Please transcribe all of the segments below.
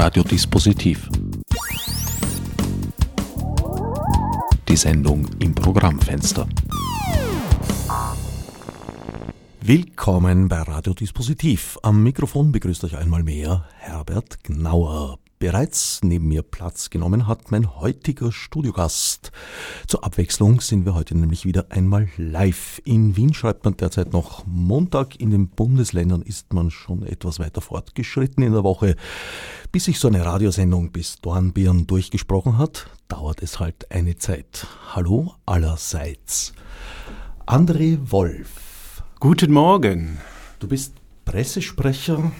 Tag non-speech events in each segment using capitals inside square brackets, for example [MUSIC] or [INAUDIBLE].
Radiodispositiv. Die Sendung im Programmfenster. Willkommen bei Radiodispositiv. Am Mikrofon begrüßt euch einmal mehr Herbert Gnauer. Bereits neben mir Platz genommen hat mein heutiger Studiogast. Zur Abwechslung sind wir heute nämlich wieder einmal live. In Wien schreibt man derzeit noch Montag. In den Bundesländern ist man schon etwas weiter fortgeschritten in der Woche. Bis sich so eine Radiosendung bis Dornbirn durchgesprochen hat, dauert es halt eine Zeit. Hallo allerseits. André Wolf. Guten Morgen. Du bist Pressesprecher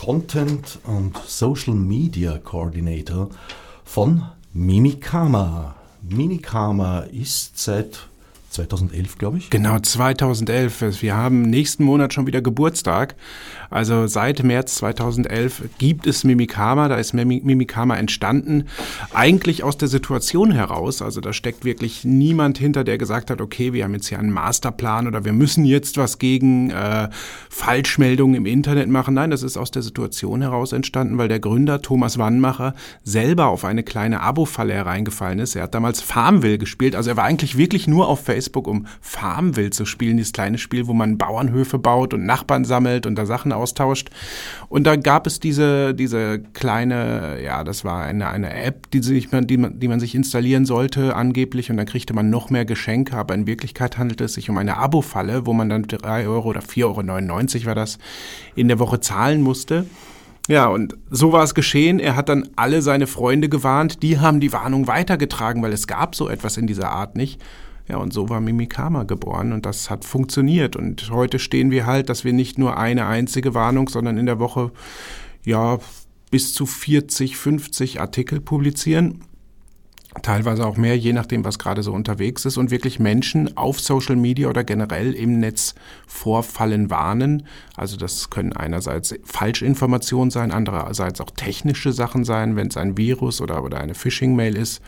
Content und Social Media Coordinator von Mimikama. Mimikama ist seit 2011, glaube ich. Genau, 2011. Wir haben nächsten Monat schon wieder Geburtstag. Also seit März 2011 gibt es Mimikama, da ist Mimikama entstanden. Eigentlich aus der Situation heraus, also da steckt wirklich niemand hinter, der gesagt hat, okay, wir haben jetzt hier einen Masterplan oder wir müssen jetzt was gegen äh, Falschmeldungen im Internet machen. Nein, das ist aus der Situation heraus entstanden, weil der Gründer Thomas Wannmacher selber auf eine kleine Abo-Falle hereingefallen ist. Er hat damals Farmville gespielt, also er war eigentlich wirklich nur auf Facebook, um Farmville zu spielen, dieses kleine Spiel, wo man Bauernhöfe baut und Nachbarn sammelt und da Sachen austauscht. Und da gab es diese, diese kleine, ja, das war eine, eine App, die, sich, die, man, die man sich installieren sollte, angeblich, und dann kriegte man noch mehr Geschenke, aber in Wirklichkeit handelt es sich um eine Abo-Falle, wo man dann drei Euro oder 4,99 Euro war das, in der Woche zahlen musste. Ja, und so war es geschehen. Er hat dann alle seine Freunde gewarnt. Die haben die Warnung weitergetragen, weil es gab so etwas in dieser Art nicht. Ja, und so war Mimikama geboren und das hat funktioniert. Und heute stehen wir halt, dass wir nicht nur eine einzige Warnung, sondern in der Woche ja bis zu 40, 50 Artikel publizieren. Teilweise auch mehr, je nachdem, was gerade so unterwegs ist und wirklich Menschen auf Social Media oder generell im Netz vorfallen warnen. Also das können einerseits Falschinformationen sein, andererseits auch technische Sachen sein, wenn es ein Virus oder, oder eine Phishing-Mail ist.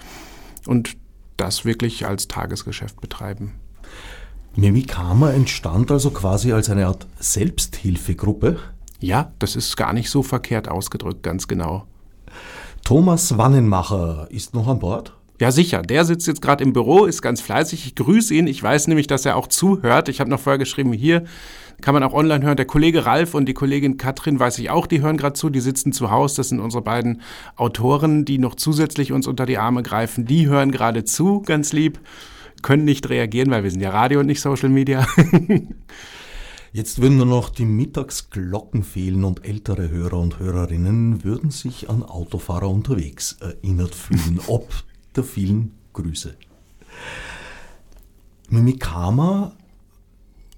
Und das wirklich als Tagesgeschäft betreiben. Mimikama entstand also quasi als eine Art Selbsthilfegruppe? Ja, das ist gar nicht so verkehrt ausgedrückt, ganz genau. Thomas Wannenmacher ist noch an Bord? Ja, sicher. Der sitzt jetzt gerade im Büro, ist ganz fleißig. Ich grüße ihn. Ich weiß nämlich, dass er auch zuhört. Ich habe noch vorher geschrieben, hier kann man auch online hören. Der Kollege Ralf und die Kollegin Katrin weiß ich auch, die hören gerade zu. Die sitzen zu Hause. Das sind unsere beiden Autoren, die noch zusätzlich uns unter die Arme greifen. Die hören gerade zu, ganz lieb. Können nicht reagieren, weil wir sind ja Radio und nicht Social Media. [LAUGHS] Jetzt würden nur noch die Mittagsglocken fehlen und ältere Hörer und Hörerinnen würden sich an Autofahrer unterwegs erinnert fühlen, ob der vielen Grüße. Mimikama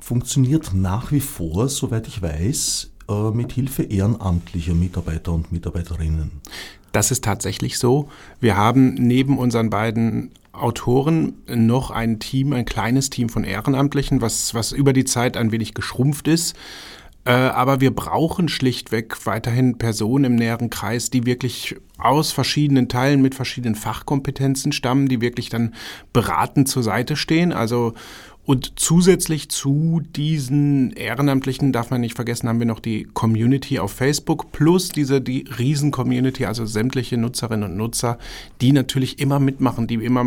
funktioniert nach wie vor, soweit ich weiß, äh, mit Hilfe ehrenamtlicher Mitarbeiter und Mitarbeiterinnen. Das ist tatsächlich so. Wir haben neben unseren beiden Autoren noch ein Team, ein kleines Team von Ehrenamtlichen, was, was über die Zeit ein wenig geschrumpft ist. Äh, aber wir brauchen schlichtweg weiterhin Personen im näheren Kreis, die wirklich aus verschiedenen Teilen mit verschiedenen Fachkompetenzen stammen, die wirklich dann beratend zur Seite stehen. Also und zusätzlich zu diesen Ehrenamtlichen darf man nicht vergessen, haben wir noch die Community auf Facebook plus diese die Riesen-Community, also sämtliche Nutzerinnen und Nutzer, die natürlich immer mitmachen, die immer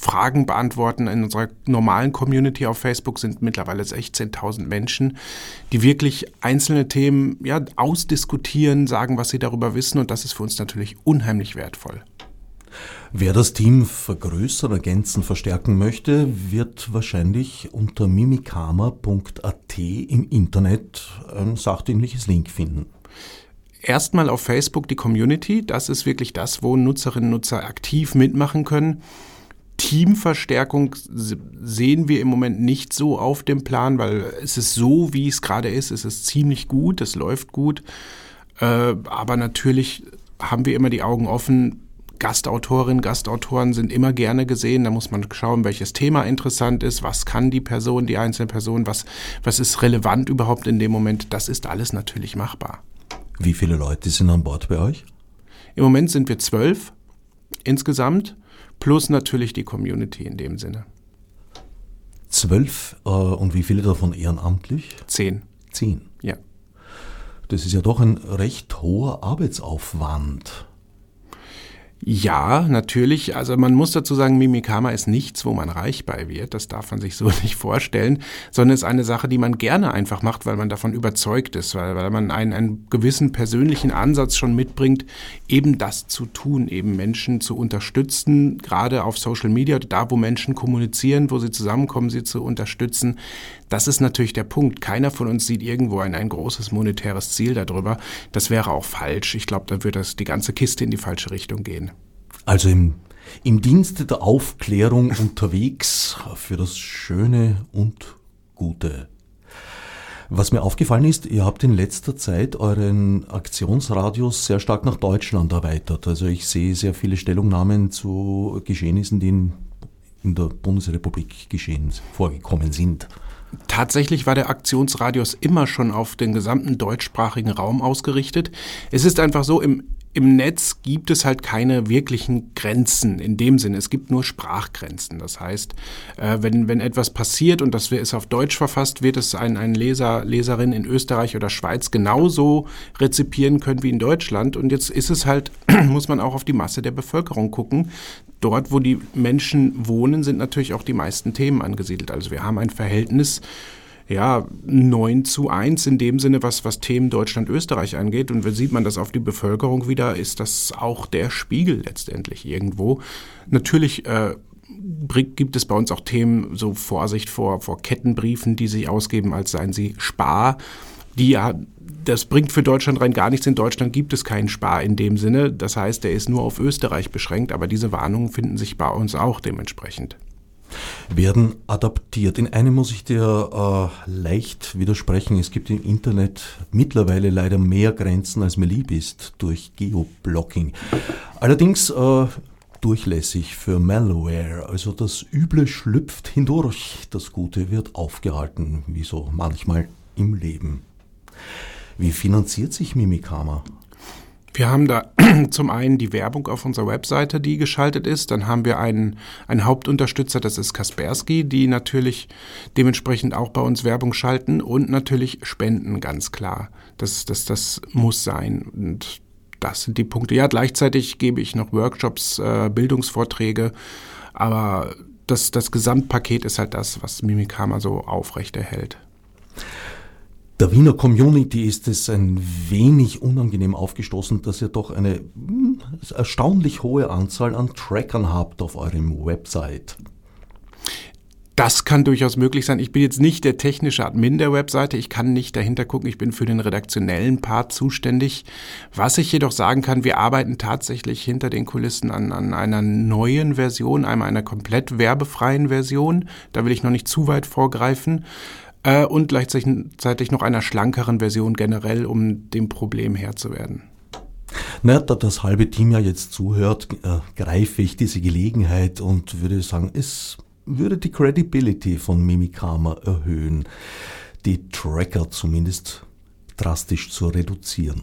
Fragen beantworten. In unserer normalen Community auf Facebook sind mittlerweile 16.000 Menschen, die wirklich einzelne Themen ja, ausdiskutieren, sagen, was sie darüber wissen. Und das ist für uns natürlich unheimlich wertvoll. Wer das Team vergrößern, ergänzen, verstärken möchte, wird wahrscheinlich unter mimikama.at im Internet ein sachdienliches Link finden. Erstmal auf Facebook die Community, das ist wirklich das, wo Nutzerinnen und Nutzer aktiv mitmachen können. Teamverstärkung sehen wir im Moment nicht so auf dem Plan, weil es ist so, wie es gerade ist, es ist ziemlich gut, es läuft gut. Äh, aber natürlich haben wir immer die Augen offen, Gastautorinnen, Gastautoren sind immer gerne gesehen. Da muss man schauen, welches Thema interessant ist, was kann die Person, die einzelne Person, was, was ist relevant überhaupt in dem Moment. Das ist alles natürlich machbar. Wie viele Leute sind an Bord bei euch? Im Moment sind wir zwölf insgesamt, plus natürlich die Community in dem Sinne. Zwölf äh, und wie viele davon ehrenamtlich? Zehn. Zehn. Ja. Das ist ja doch ein recht hoher Arbeitsaufwand. Ja, natürlich. Also man muss dazu sagen, Mimikama ist nichts, wo man reich bei wird. Das darf man sich so [LAUGHS] nicht vorstellen, sondern ist eine Sache, die man gerne einfach macht, weil man davon überzeugt ist, weil, weil man einen, einen gewissen persönlichen Ansatz schon mitbringt, eben das zu tun, eben Menschen zu unterstützen, gerade auf Social Media, da wo Menschen kommunizieren, wo sie zusammenkommen, sie zu unterstützen. Das ist natürlich der Punkt. Keiner von uns sieht irgendwo ein, ein großes monetäres Ziel darüber. Das wäre auch falsch. Ich glaube, da würde das die ganze Kiste in die falsche Richtung gehen. Also im, im Dienste der Aufklärung [LAUGHS] unterwegs für das Schöne und Gute. Was mir aufgefallen ist, ihr habt in letzter Zeit euren Aktionsradius sehr stark nach Deutschland erweitert. Also ich sehe sehr viele Stellungnahmen zu Geschehnissen, die in, in der Bundesrepublik geschehen, vorgekommen sind. Tatsächlich war der Aktionsradius immer schon auf den gesamten deutschsprachigen Raum ausgerichtet. Es ist einfach so, im im Netz gibt es halt keine wirklichen Grenzen in dem Sinne. Es gibt nur Sprachgrenzen. Das heißt, äh, wenn, wenn etwas passiert und das ist auf Deutsch verfasst, wird es ein, ein Leser, Leserin in Österreich oder Schweiz genauso rezipieren können wie in Deutschland. Und jetzt ist es halt, [CLEARS THROAT] muss man auch auf die Masse der Bevölkerung gucken. Dort, wo die Menschen wohnen, sind natürlich auch die meisten Themen angesiedelt. Also wir haben ein Verhältnis ja, 9 zu 1 in dem Sinne, was, was Themen Deutschland-Österreich angeht. Und wenn sieht man das auf die Bevölkerung wieder, ist das auch der Spiegel letztendlich irgendwo. Natürlich äh, gibt es bei uns auch Themen, so Vorsicht vor, vor Kettenbriefen, die sich ausgeben, als seien sie Spar. Die ja, das bringt für Deutschland rein gar nichts. In Deutschland gibt es keinen Spar in dem Sinne. Das heißt, der ist nur auf Österreich beschränkt, aber diese Warnungen finden sich bei uns auch dementsprechend werden adaptiert. In einem muss ich dir äh, leicht widersprechen. Es gibt im Internet mittlerweile leider mehr Grenzen, als mir lieb ist, durch Geoblocking. Allerdings äh, durchlässig für Malware. Also das Üble schlüpft hindurch, das Gute wird aufgehalten, wie so manchmal im Leben. Wie finanziert sich Mimikama? Wir haben da [CLEARS THROAT] zum einen die Werbung auf unserer Webseite, die geschaltet ist. Dann haben wir einen, einen Hauptunterstützer, das ist Kaspersky, die natürlich dementsprechend auch bei uns Werbung schalten und natürlich Spenden, ganz klar. Das, das, das muss sein. Und das sind die Punkte. Ja, gleichzeitig gebe ich noch Workshops, äh, Bildungsvorträge, aber das, das Gesamtpaket ist halt das, was Mimikama so aufrechterhält. Der Wiener Community ist es ein wenig unangenehm aufgestoßen, dass ihr doch eine hm, erstaunlich hohe Anzahl an Trackern habt auf eurem Website. Das kann durchaus möglich sein. Ich bin jetzt nicht der technische Admin der Webseite. Ich kann nicht dahinter gucken. Ich bin für den redaktionellen Part zuständig. Was ich jedoch sagen kann, wir arbeiten tatsächlich hinter den Kulissen an, an einer neuen Version, einmal einer komplett werbefreien Version. Da will ich noch nicht zu weit vorgreifen äh, und gleichzeitig noch einer schlankeren Version generell, um dem Problem Herr zu werden. Na, da das halbe Team ja jetzt zuhört, äh, greife ich diese Gelegenheit und würde sagen, es würde die Credibility von Mimikama erhöhen, die Tracker zumindest drastisch zu reduzieren.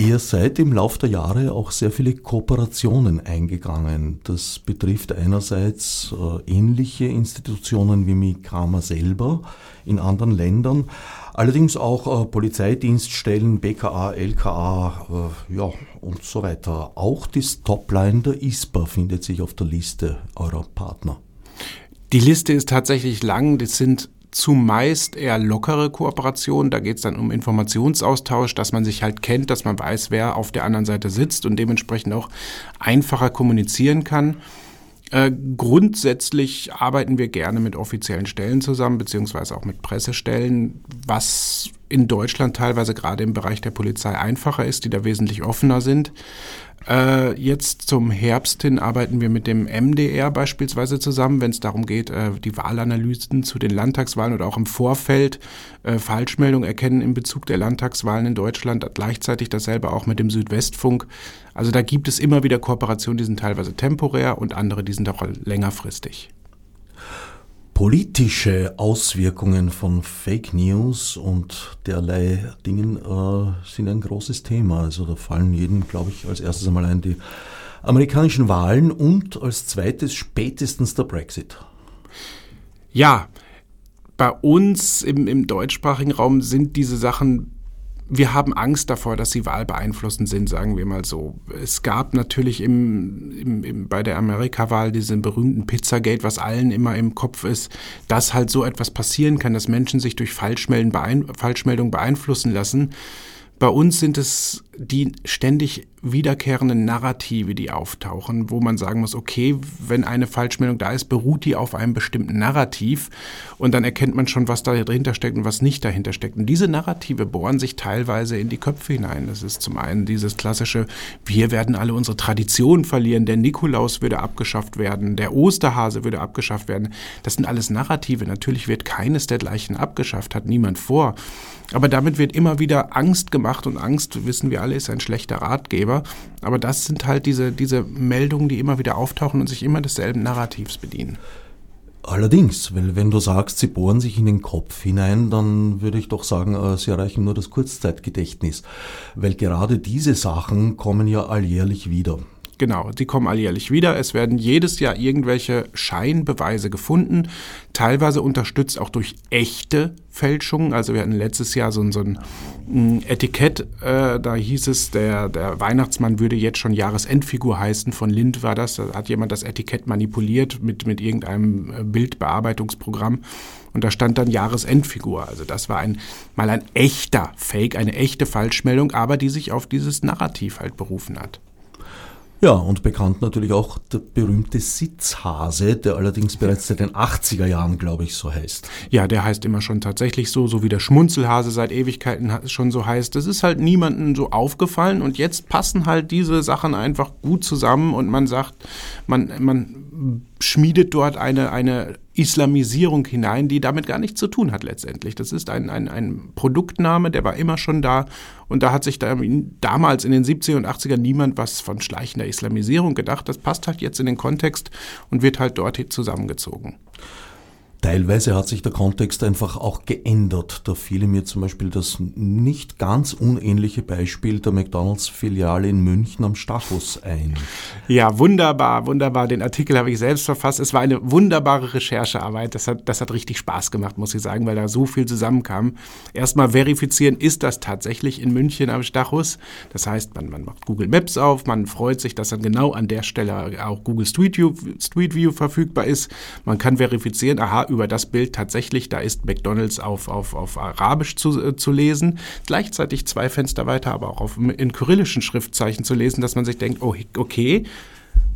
Ihr seid im Lauf der Jahre auch sehr viele Kooperationen eingegangen. Das betrifft einerseits äh, ähnliche Institutionen wie Mikama selber in anderen Ländern, allerdings auch äh, Polizeidienststellen, BKA, LKA äh, ja, und so weiter. Auch die Stopline der ISPA findet sich auf der Liste eurer Partner. Die Liste ist tatsächlich lang. Das sind zumeist eher lockere Kooperation. Da geht es dann um Informationsaustausch, dass man sich halt kennt, dass man weiß, wer auf der anderen Seite sitzt und dementsprechend auch einfacher kommunizieren kann. Äh, grundsätzlich arbeiten wir gerne mit offiziellen Stellen zusammen, beziehungsweise auch mit Pressestellen, was in Deutschland teilweise gerade im Bereich der Polizei einfacher ist, die da wesentlich offener sind. Äh, jetzt zum Herbst hin arbeiten wir mit dem MDR beispielsweise zusammen, wenn es darum geht, äh, die Wahlanalysen zu den Landtagswahlen oder auch im Vorfeld äh, Falschmeldungen erkennen in Bezug der Landtagswahlen in Deutschland. Gleichzeitig dasselbe auch mit dem Südwestfunk. Also da gibt es immer wieder Kooperationen, die sind teilweise temporär und andere, die sind auch längerfristig politische Auswirkungen von Fake News und derlei Dingen äh, sind ein großes Thema. Also da fallen jedem, glaube ich, als erstes einmal ein die amerikanischen Wahlen und als zweites spätestens der Brexit. Ja, bei uns im, im deutschsprachigen Raum sind diese Sachen wir haben Angst davor, dass sie wahlbeeinflussend sind, sagen wir mal so. Es gab natürlich im, im, im, bei der Amerika-Wahl diesen berühmten Pizzagate, was allen immer im Kopf ist, dass halt so etwas passieren kann, dass Menschen sich durch Falschmeldungen beeinflussen lassen. Bei uns sind es die ständig wiederkehrenden Narrative, die auftauchen, wo man sagen muss, okay, wenn eine Falschmeldung da ist, beruht die auf einem bestimmten Narrativ und dann erkennt man schon, was dahinter steckt und was nicht dahinter steckt. Und diese Narrative bohren sich teilweise in die Köpfe hinein. Das ist zum einen dieses klassische, wir werden alle unsere Tradition verlieren, der Nikolaus würde abgeschafft werden, der Osterhase würde abgeschafft werden. Das sind alles Narrative. Natürlich wird keines dergleichen abgeschafft, hat niemand vor. Aber damit wird immer wieder Angst gemacht und Angst, wissen wir alle, ist ein schlechter Ratgeber. Aber das sind halt diese, diese Meldungen, die immer wieder auftauchen und sich immer desselben Narrativs bedienen. Allerdings, weil wenn du sagst, sie bohren sich in den Kopf hinein, dann würde ich doch sagen, äh, sie erreichen nur das Kurzzeitgedächtnis. Weil gerade diese Sachen kommen ja alljährlich wieder. Genau, die kommen alljährlich wieder. Es werden jedes Jahr irgendwelche Scheinbeweise gefunden, teilweise unterstützt auch durch echte Fälschungen. Also wir hatten letztes Jahr so, so ein mm, Etikett, äh, da hieß es, der, der Weihnachtsmann würde jetzt schon Jahresendfigur heißen. Von Lind war das. Da hat jemand das Etikett manipuliert mit, mit irgendeinem äh, Bildbearbeitungsprogramm. Und da stand dann Jahresendfigur. Also das war ein, mal ein echter Fake, eine echte Falschmeldung, aber die sich auf dieses Narrativ halt berufen hat. Ja, und bekannt natürlich auch der berühmte Sitzhase, der allerdings bereits seit den 80er Jahren, glaube ich, so heißt. Ja, der heißt immer schon tatsächlich so, so wie der Schmunzelhase seit Ewigkeiten schon so heißt. Das ist halt niemandem so aufgefallen und jetzt passen halt diese Sachen einfach gut zusammen und man sagt, man, man schmiedet dort eine, eine Islamisierung hinein, die damit gar nichts zu tun hat letztendlich. Das ist ein, ein, ein Produktname, der war immer schon da und da hat sich da, damals in den 70er und 80er niemand was von schleichender Islamisierung gedacht. Das passt halt jetzt in den Kontext und wird halt dort zusammengezogen. Teilweise hat sich der Kontext einfach auch geändert. Da fiel mir zum Beispiel das nicht ganz unähnliche Beispiel der McDonalds-Filiale in München am Stachus ein. Ja, wunderbar, wunderbar. Den Artikel habe ich selbst verfasst. Es war eine wunderbare Recherchearbeit. Das hat, das hat richtig Spaß gemacht, muss ich sagen, weil da so viel zusammenkam. Erstmal verifizieren, ist das tatsächlich in München am Stachus? Das heißt, man, man macht Google Maps auf, man freut sich, dass dann genau an der Stelle auch Google Street View, Street View verfügbar ist. Man kann verifizieren, aha, über das Bild tatsächlich, da ist McDonalds auf, auf, auf Arabisch zu, äh, zu lesen, gleichzeitig zwei Fenster weiter, aber auch auf, in kyrillischen Schriftzeichen zu lesen, dass man sich denkt, oh, okay,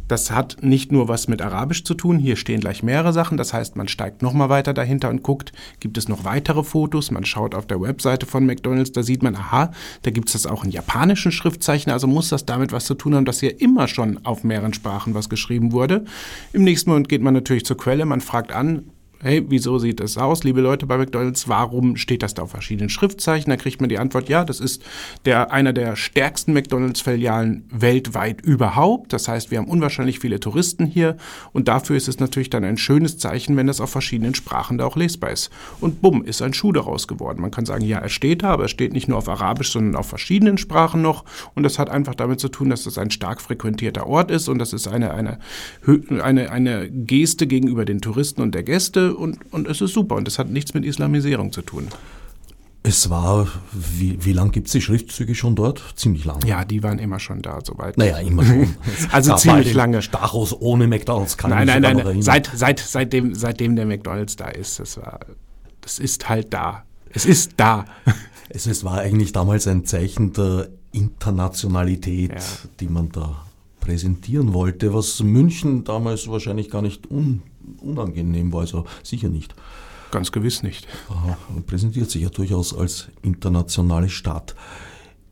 das hat nicht nur was mit Arabisch zu tun, hier stehen gleich mehrere Sachen, das heißt, man steigt nochmal weiter dahinter und guckt, gibt es noch weitere Fotos, man schaut auf der Webseite von McDonald's, da sieht man, aha, da gibt es das auch in japanischen Schriftzeichen, also muss das damit was zu tun haben, dass hier immer schon auf mehreren Sprachen was geschrieben wurde. Im nächsten Moment geht man natürlich zur Quelle, man fragt an, hey, wieso sieht das aus, liebe Leute bei McDonald's, warum steht das da auf verschiedenen Schriftzeichen? Da kriegt man die Antwort, ja, das ist der, einer der stärksten McDonald's-Filialen weltweit überhaupt. Das heißt, wir haben unwahrscheinlich viele Touristen hier und dafür ist es natürlich dann ein schönes Zeichen, wenn das auf verschiedenen Sprachen da auch lesbar ist. Und bumm, ist ein Schuh daraus geworden. Man kann sagen, ja, er steht da, aber er steht nicht nur auf Arabisch, sondern auf verschiedenen Sprachen noch und das hat einfach damit zu tun, dass das ein stark frequentierter Ort ist und das ist eine, eine, eine, eine Geste gegenüber den Touristen und der Gäste und, und es ist super und es hat nichts mit Islamisierung zu tun. Es war, wie, wie lang gibt es die Schriftzüge schon dort? Ziemlich lang. Ja, die waren immer schon da, soweit. Naja, immer schon. [LAUGHS] also ziemlich lange. Stachus ohne McDonalds kann nein, ich Nein, nein, nein. Seit, seit, seitdem, seitdem der McDonalds da ist, das war, das ist halt da. Es ist da. [LAUGHS] Es, es war eigentlich damals ein Zeichen der Internationalität, ja. die man da präsentieren wollte, was München damals wahrscheinlich gar nicht un unangenehm war, also sicher nicht. Ganz gewiss nicht. Präsentiert sich ja durchaus als internationale Stadt.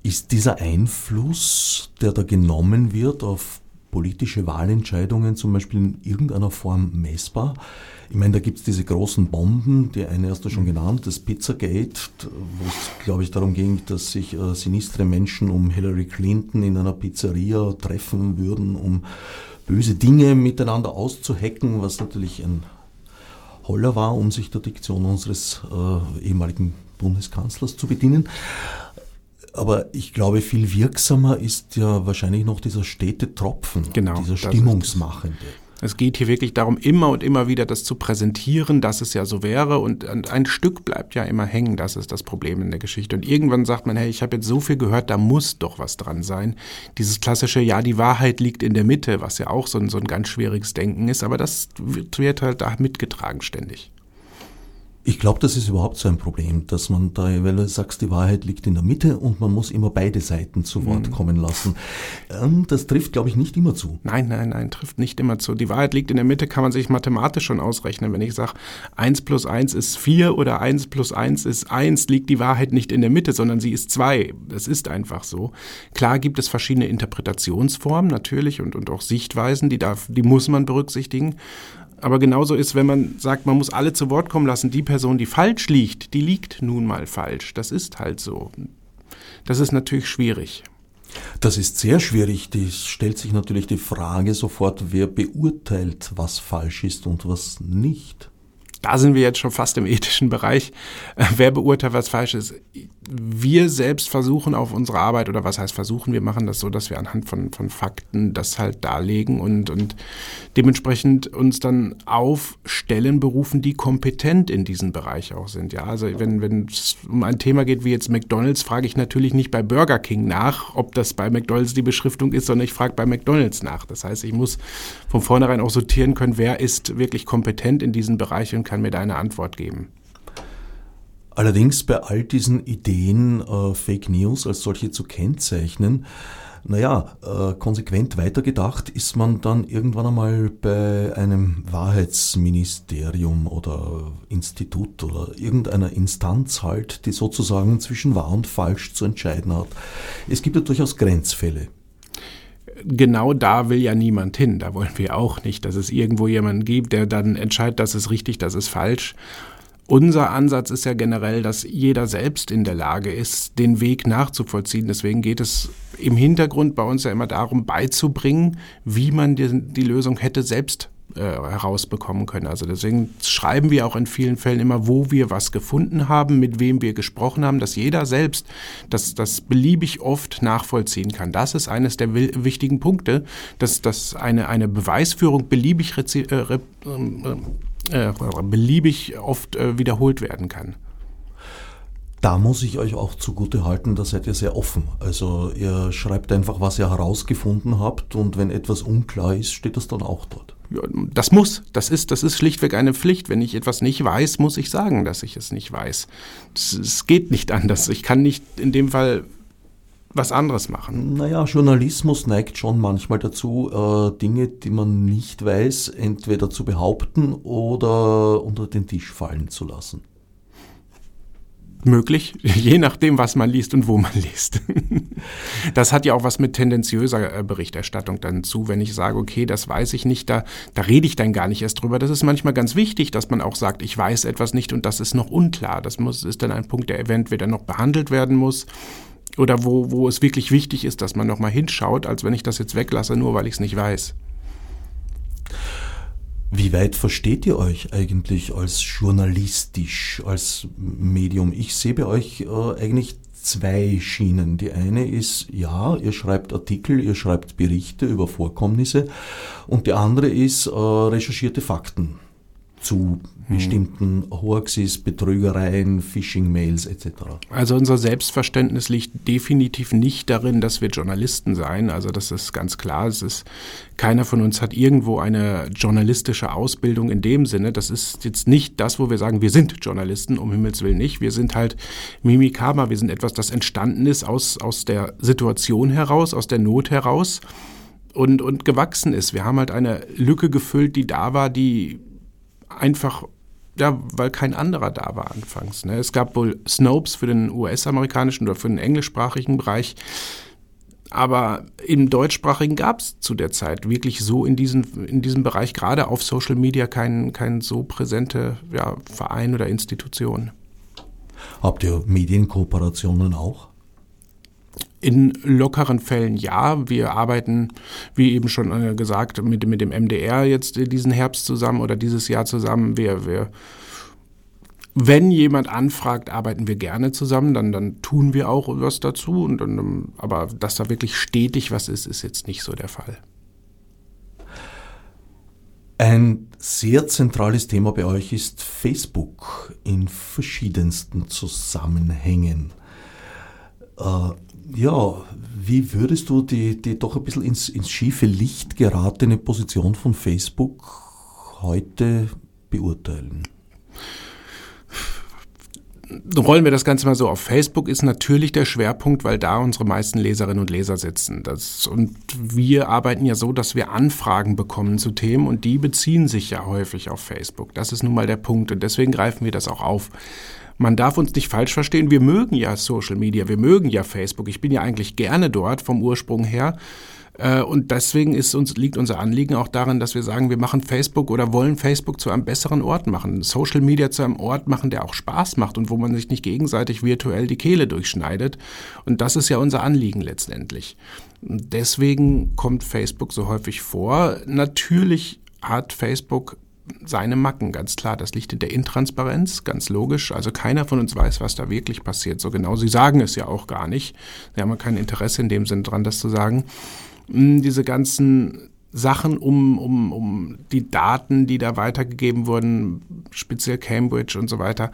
Ist dieser Einfluss, der da genommen wird auf politische Wahlentscheidungen zum Beispiel in irgendeiner Form messbar? Ich meine, da gibt es diese großen Bomben, die eine hast du schon genannt, das Pizzagate, wo es, glaube ich, darum ging, dass sich äh, sinistre Menschen um Hillary Clinton in einer Pizzeria treffen würden, um böse Dinge miteinander auszuhacken, was natürlich ein Holler war, um sich der Diktion unseres äh, ehemaligen Bundeskanzlers zu bedienen. Aber ich glaube, viel wirksamer ist ja wahrscheinlich noch dieser stete Tropfen, genau, dieser Stimmungsmachende. Es geht hier wirklich darum, immer und immer wieder das zu präsentieren, dass es ja so wäre und ein Stück bleibt ja immer hängen, das ist das Problem in der Geschichte. Und irgendwann sagt man, hey, ich habe jetzt so viel gehört, da muss doch was dran sein. Dieses klassische, ja, die Wahrheit liegt in der Mitte, was ja auch so ein, so ein ganz schwieriges Denken ist, aber das wird halt da mitgetragen ständig. Ich glaube, das ist überhaupt so ein Problem, dass man da, weil du sagst, die Wahrheit liegt in der Mitte und man muss immer beide Seiten zu Wort mhm. kommen lassen. Ähm, das trifft, glaube ich, nicht immer zu. Nein, nein, nein, trifft nicht immer zu. Die Wahrheit liegt in der Mitte, kann man sich mathematisch schon ausrechnen. Wenn ich sage, 1 plus 1 ist 4 oder 1 plus 1 ist 1, liegt die Wahrheit nicht in der Mitte, sondern sie ist 2. Das ist einfach so. Klar gibt es verschiedene Interpretationsformen natürlich und, und auch Sichtweisen, die, darf, die muss man berücksichtigen. Aber genauso ist, wenn man sagt, man muss alle zu Wort kommen lassen, die Person, die falsch liegt, die liegt nun mal falsch. Das ist halt so. Das ist natürlich schwierig. Das ist sehr schwierig. Die stellt sich natürlich die Frage sofort, wer beurteilt, was falsch ist und was nicht da sind wir jetzt schon fast im ethischen Bereich. Äh, wer beurteilt, was falsch ist? Wir selbst versuchen auf unsere Arbeit, oder was heißt versuchen, wir machen das so, dass wir anhand von, von Fakten das halt darlegen und, und dementsprechend uns dann auf Stellen berufen, die kompetent in diesem Bereich auch sind. Ja, also wenn, es um ein Thema geht wie jetzt McDonalds, frage ich natürlich nicht bei Burger King nach, ob das bei McDonalds die Beschriftung ist, sondern ich frage bei McDonalds nach. Das heißt, ich muss von vornherein auch sortieren können, wer ist wirklich kompetent in diesem Bereich und kann mir da eine Antwort geben. Allerdings bei all diesen Ideen, äh, Fake News als solche zu kennzeichnen, naja, äh, konsequent weitergedacht ist man dann irgendwann einmal bei einem Wahrheitsministerium oder Institut oder irgendeiner Instanz halt, die sozusagen zwischen wahr und falsch zu entscheiden hat. Es gibt ja durchaus Grenzfälle genau da will ja niemand hin. Da wollen wir auch nicht, dass es irgendwo jemanden gibt, der dann entscheidet, das ist richtig, das ist falsch. Unser Ansatz ist ja generell, dass jeder selbst in der Lage ist, den Weg nachzuvollziehen. Deswegen geht es im Hintergrund bei uns ja immer darum, beizubringen, wie man die, die Lösung hätte selbst äh, herausbekommen können. Also deswegen schreiben wir auch in vielen Fällen immer, wo wir was gefunden haben, mit wem wir gesprochen haben, dass jeder selbst das, das beliebig oft nachvollziehen kann. Das ist eines der wichtigen Punkte, dass, dass eine, eine Beweisführung beliebig, äh, äh, äh, beliebig oft äh, wiederholt werden kann. Da muss ich euch auch zugute halten, da seid ihr sehr offen. Also ihr schreibt einfach, was ihr herausgefunden habt und wenn etwas unklar ist, steht das dann auch dort das muss, das ist, das ist schlichtweg eine Pflicht. Wenn ich etwas nicht weiß, muss ich sagen, dass ich es nicht weiß. Es geht nicht anders. Ich kann nicht in dem Fall was anderes machen. Naja, Journalismus neigt schon manchmal dazu, äh, Dinge, die man nicht weiß, entweder zu behaupten oder unter den Tisch fallen zu lassen möglich, [LAUGHS] je nachdem, was man liest und wo man liest. [LAUGHS] Das hat ja auch was mit tendenziöser äh, Berichterstattung dann zu, wenn ich sage, okay, das weiß ich nicht, da, da rede ich dann gar nicht erst drüber. Das ist manchmal ganz wichtig, dass man auch sagt, ich weiß etwas nicht und das ist noch unklar. Das muss, ist dann ein Punkt, der eventuell noch behandelt werden muss oder wo, wo es wirklich wichtig ist, dass man nochmal hinschaut, als wenn ich das jetzt weglasse, nur weil ich es nicht weiß. Wie weit versteht ihr euch eigentlich als journalistisch, als Medium? Ich sehe bei euch äh, eigentlich zwei Schienen. Die eine ist, ja, ihr schreibt Artikel, ihr schreibt Berichte über Vorkommnisse und die andere ist äh, recherchierte Fakten zu. Bestimmten Hoaxes, Betrügereien, Phishing-Mails etc. Also unser Selbstverständnis liegt definitiv nicht darin, dass wir Journalisten seien. Also das ist ganz klar. Es ist, keiner von uns hat irgendwo eine journalistische Ausbildung in dem Sinne. Das ist jetzt nicht das, wo wir sagen, wir sind Journalisten, um Himmels Willen nicht. Wir sind halt Mimikama, wir sind etwas, das entstanden ist aus, aus der Situation heraus, aus der Not heraus und, und gewachsen ist. Wir haben halt eine Lücke gefüllt, die da war, die einfach ja, weil kein anderer da war anfangs. Ne? Es gab wohl Snopes für den US-amerikanischen oder für den englischsprachigen Bereich, aber im deutschsprachigen gab es zu der Zeit wirklich so in, diesen, in diesem Bereich, gerade auf Social Media, keinen kein so präsente ja, Verein oder Institution. Habt ihr Medienkooperationen auch? In lockeren Fällen ja. Wir arbeiten, wie eben schon äh, gesagt, mit, mit dem MDR jetzt diesen Herbst zusammen oder dieses Jahr zusammen. Wir, wir, wenn jemand anfragt, arbeiten wir gerne zusammen, dann, dann tun wir auch was dazu. Und, und, ähm, aber dass da wirklich stetig was ist, ist jetzt nicht so der Fall. Ein sehr zentrales Thema bei euch ist Facebook in verschiedensten Zusammenhängen. Ja, wie würdest du die, die doch ein bisschen ins, ins schiefe Licht geratene Position von Facebook heute beurteilen? rollen wir das Ganze mal so auf Facebook, ist natürlich der Schwerpunkt, weil da unsere meisten Leserinnen und Leser sitzen. Das, und wir arbeiten ja so, dass wir Anfragen bekommen zu Themen und die beziehen sich ja häufig auf Facebook. Das ist nun mal der Punkt und deswegen greifen wir das auch auf. Man darf uns nicht falsch verstehen, wir mögen ja Social Media, wir mögen ja Facebook. Ich bin ja eigentlich gerne dort vom Ursprung her. Äh, und deswegen ist uns, liegt unser Anliegen auch darin, dass wir sagen, wir machen Facebook oder wollen Facebook zu einem besseren Ort machen, Social Media zu einem Ort machen, der auch Spaß macht und wo man sich nicht gegenseitig virtuell die Kehle durchschneidet. Und das ist ja unser Anliegen letztendlich. Deswegen kommt Facebook so häufig vor. Natürlich hat Facebook seine Macken, ganz klar. Das liegt in der Intransparenz, ganz logisch. Also keiner von uns weiß, was da wirklich passiert. So genau, Sie sagen es ja auch gar nicht. Sie haben ja kein Interesse in dem Sinn dran, das zu sagen diese ganzen Sachen um, um, um die Daten, die da weitergegeben wurden, speziell Cambridge und so weiter.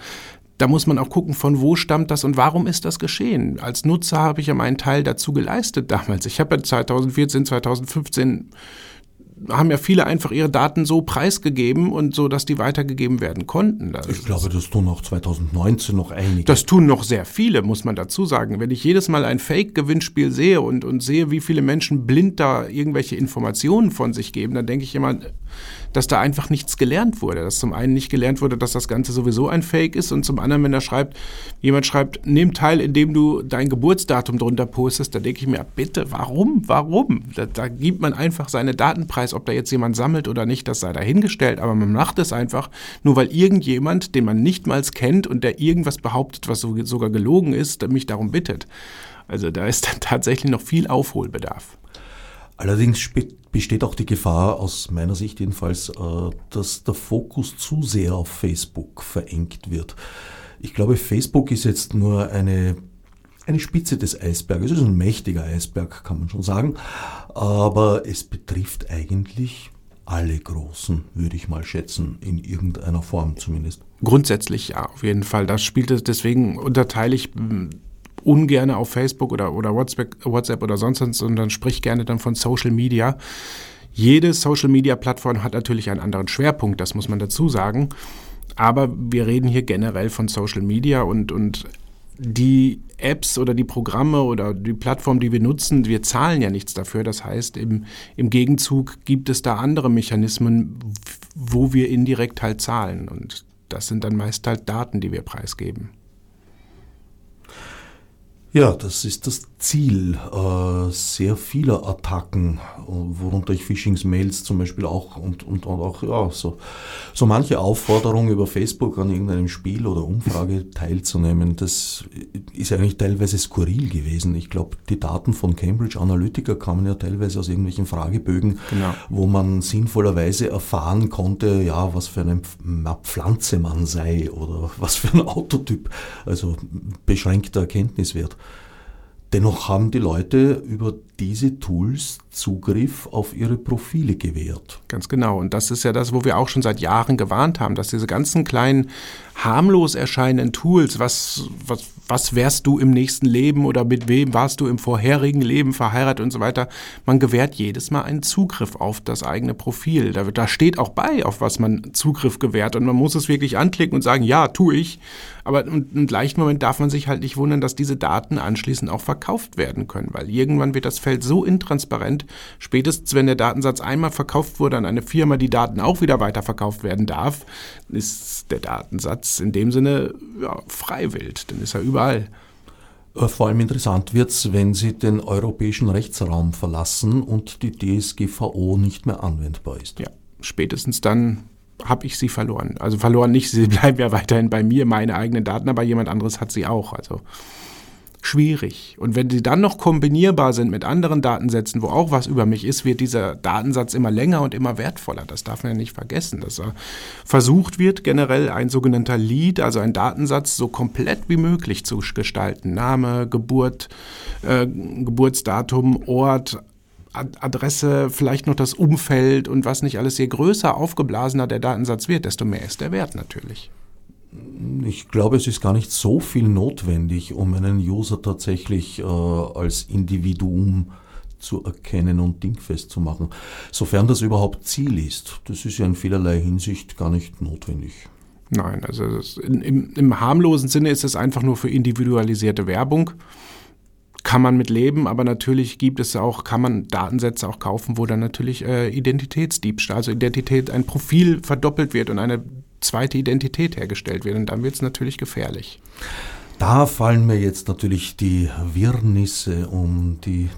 Da muss man auch gucken, von wo stammt das und warum ist das geschehen. Als Nutzer habe ich ja meinen Teil dazu geleistet damals. Ich habe ja 2014, 2015 haben ja viele einfach ihre Daten so preisgegeben und so, dass die weitergegeben werden konnten. Das ich glaube, das tun auch 2019 noch einige. Das tun noch sehr viele, muss man dazu sagen. Wenn ich jedes Mal ein Fake-Gewinnspiel sehe und, und sehe, wie viele Menschen blind da irgendwelche Informationen von sich geben, dann denke ich immer, dass da einfach nichts gelernt wurde. Dass zum einen nicht gelernt wurde, dass das Ganze sowieso ein Fake ist und zum anderen, wenn er schreibt, jemand schreibt, nimm teil, indem du dein Geburtsdatum drunter postest, da denke ich mir, bitte, warum? Warum? Da, da gibt man einfach seine Datenpreis, ob da jetzt jemand sammelt oder nicht, das sei dahingestellt, aber man macht es einfach, nur weil irgendjemand, den man nicht mal kennt und der irgendwas behauptet, was sogar gelogen ist, mich darum bittet. Also da ist dann tatsächlich noch viel Aufholbedarf. Allerdings besteht auch die Gefahr, aus meiner Sicht jedenfalls, äh, dass der Fokus zu sehr auf Facebook verengt wird. Ich glaube, Facebook ist jetzt nur eine, eine Spitze des Eisberges. Es ist ein mächtiger Eisberg, kann man schon sagen. Aber es betrifft eigentlich alle Großen, würde ich mal schätzen, in irgendeiner Form zumindest. Grundsätzlich ja, auf jeden Fall. Das spielt es, deswegen unterteile ich hm, ungern auf Facebook oder, oder WhatsApp, WhatsApp oder sonst was, sondern sprich gerne dann von Social Media. Jede Social Media Plattform hat natürlich einen anderen Schwerpunkt, das muss man dazu sagen. Aber wir reden hier generell von Social Media und, und die Apps oder die Programme oder die Plattform, die wir nutzen, wir zahlen ja nichts dafür. Das heißt, im, im Gegenzug gibt es da andere Mechanismen, wo wir indirekt halt zahlen. Und das sind dann meist halt Daten, die wir preisgeben. Ja, das ist das Ziel äh, sehr vieler Attacken, worunter ich Phishing-Mails zum Beispiel auch und, und, und, auch ja, so, so manche Aufforderung über Facebook an irgendeinem Spiel oder Umfrage [LAUGHS] teilzunehmen, das ist eigentlich teilweise skurril gewesen. Ich glaube, die Daten von Cambridge Analytica kamen ja teilweise aus irgendwelchen Fragebögen, genau. wo man sinnvollerweise erfahren konnte, ja, was für eine Pflanze man sei oder was für ein [LAUGHS] Autotyp, also beschränkter Erkenntniswert. Dennoch haben die Leute über diese Tools Zugriff auf ihre Profile gewährt. Ganz genau. Und das ist ja das, wo wir auch schon seit Jahren gewarnt haben, dass diese ganzen kleinen harmlos erscheinenden Tools, was, was, was wärst du im nächsten Leben oder mit wem warst du im vorherigen Leben verheiratet und so weiter, man gewährt jedes Mal einen Zugriff auf das eigene Profil. Da, da steht auch bei, auf was man Zugriff gewährt. Und man muss es wirklich anklicken und sagen, ja, tu ich. Aber im gleichen Moment darf man sich halt nicht wundern, dass diese Daten anschließend auch verkauft werden können, weil irgendwann wird das Feld so intransparent, spätestens wenn der Datensatz einmal verkauft wurde an eine Firma, die Daten auch wieder weiterverkauft werden darf, ist der Datensatz in dem Sinne ja, freiwillig, dann ist er überall. Äh, vor allem interessant wird es, wenn Sie den europäischen Rechtsraum verlassen und die DSGVO nicht mehr anwendbar ist. Ja, spätestens dann habe ich sie verloren. Also verloren nicht, sie [LAUGHS] bleiben ja weiterhin bei mir, meine eigenen Daten, aber jemand anderes hat sie auch. Also schwierig. Und wenn die dann noch kombinierbar sind mit anderen Datensätzen, wo auch was über mich ist, wird dieser Datensatz immer länger und immer wertvoller. Das darf man ja nicht vergessen, dass er versucht wird, generell ein sogenannter Lead, also ein Datensatz, so komplett wie möglich zu gestalten. Name, Geburt, äh, Geburtsdatum, Ort, Adresse, vielleicht noch das Umfeld und was nicht alles, je größer, aufgeblasener der Datensatz wird, desto mehr ist der Wert natürlich. Ich glaube, es ist gar nicht so viel notwendig, um einen User tatsächlich äh, als Individuum zu erkennen und dingfest zu machen, sofern das überhaupt Ziel ist. Das ist ja in vielerlei Hinsicht gar nicht notwendig. Nein, also in, im, im harmlosen Sinne ist es einfach nur für individualisierte Werbung kann man mit leben, aber natürlich gibt es auch, kann man Datensätze auch kaufen, wo dann natürlich äh, Identitätsdiebstahl, also Identität, ein Profil verdoppelt wird und eine zweite Identität hergestellt wird. Und dann wird es natürlich gefährlich. Da fallen mir jetzt natürlich die Wirrnisse um die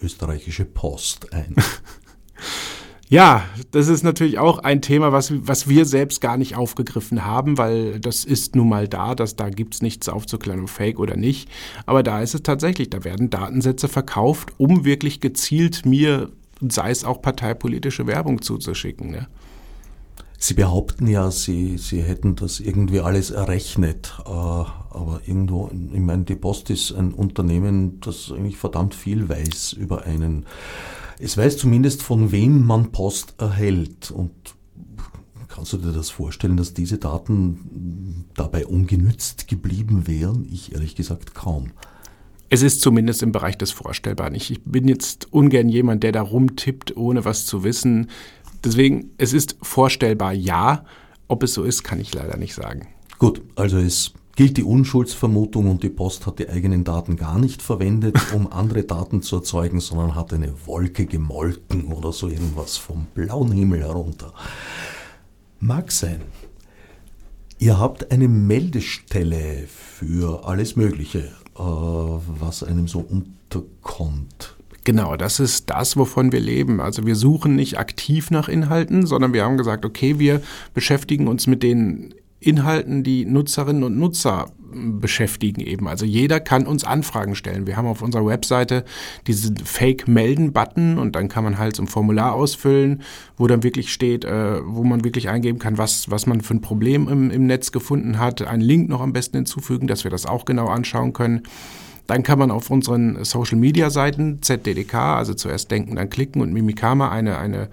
österreichische Post ein. [LAUGHS] Ja, das ist natürlich auch ein Thema, was, was wir selbst gar nicht aufgegriffen haben, weil das ist nun mal da, dass da gibt's nichts aufzuklären, fake oder nicht. Aber da ist es tatsächlich, da werden Datensätze verkauft, um wirklich gezielt mir, sei es auch parteipolitische Werbung zuzuschicken. Ne? Sie behaupten ja, Sie, Sie hätten das irgendwie alles errechnet, äh, aber irgendwo, ich meine, die Post ist ein Unternehmen, das eigentlich verdammt viel weiß über einen. Es weiß zumindest, von wem man Post erhält. Und kannst du dir das vorstellen, dass diese Daten dabei ungenützt geblieben wären? Ich ehrlich gesagt kaum. Es ist zumindest im Bereich des Vorstellbaren. Ich, ich bin jetzt ungern jemand, der da rumtippt, ohne was zu wissen. Deswegen, es ist vorstellbar, ja. Ob es so ist, kann ich leider nicht sagen. Gut, also es gilt die Unschuldsvermutung und die Post hat die eigenen Daten gar nicht verwendet, [LAUGHS] um andere Daten zu erzeugen, sondern hat eine Wolke gemolken oder so irgendwas vom blauen Himmel herunter. Mag sein. Ihr habt eine Meldestelle für alles Mögliche, äh, was einem so unterkommt. Genau, das ist das, wovon wir leben. Also wir suchen nicht aktiv nach Inhalten, sondern wir haben gesagt, okay, wir beschäftigen uns mit den Inhalten, die Nutzerinnen und Nutzer beschäftigen eben. Also jeder kann uns Anfragen stellen. Wir haben auf unserer Webseite diesen Fake-Melden-Button und dann kann man halt so ein Formular ausfüllen, wo dann wirklich steht, äh, wo man wirklich eingeben kann, was, was man für ein Problem im, im Netz gefunden hat. Einen Link noch am besten hinzufügen, dass wir das auch genau anschauen können. Dann kann man auf unseren Social Media Seiten ZDDK, also zuerst denken, dann klicken und Mimikama eine, eine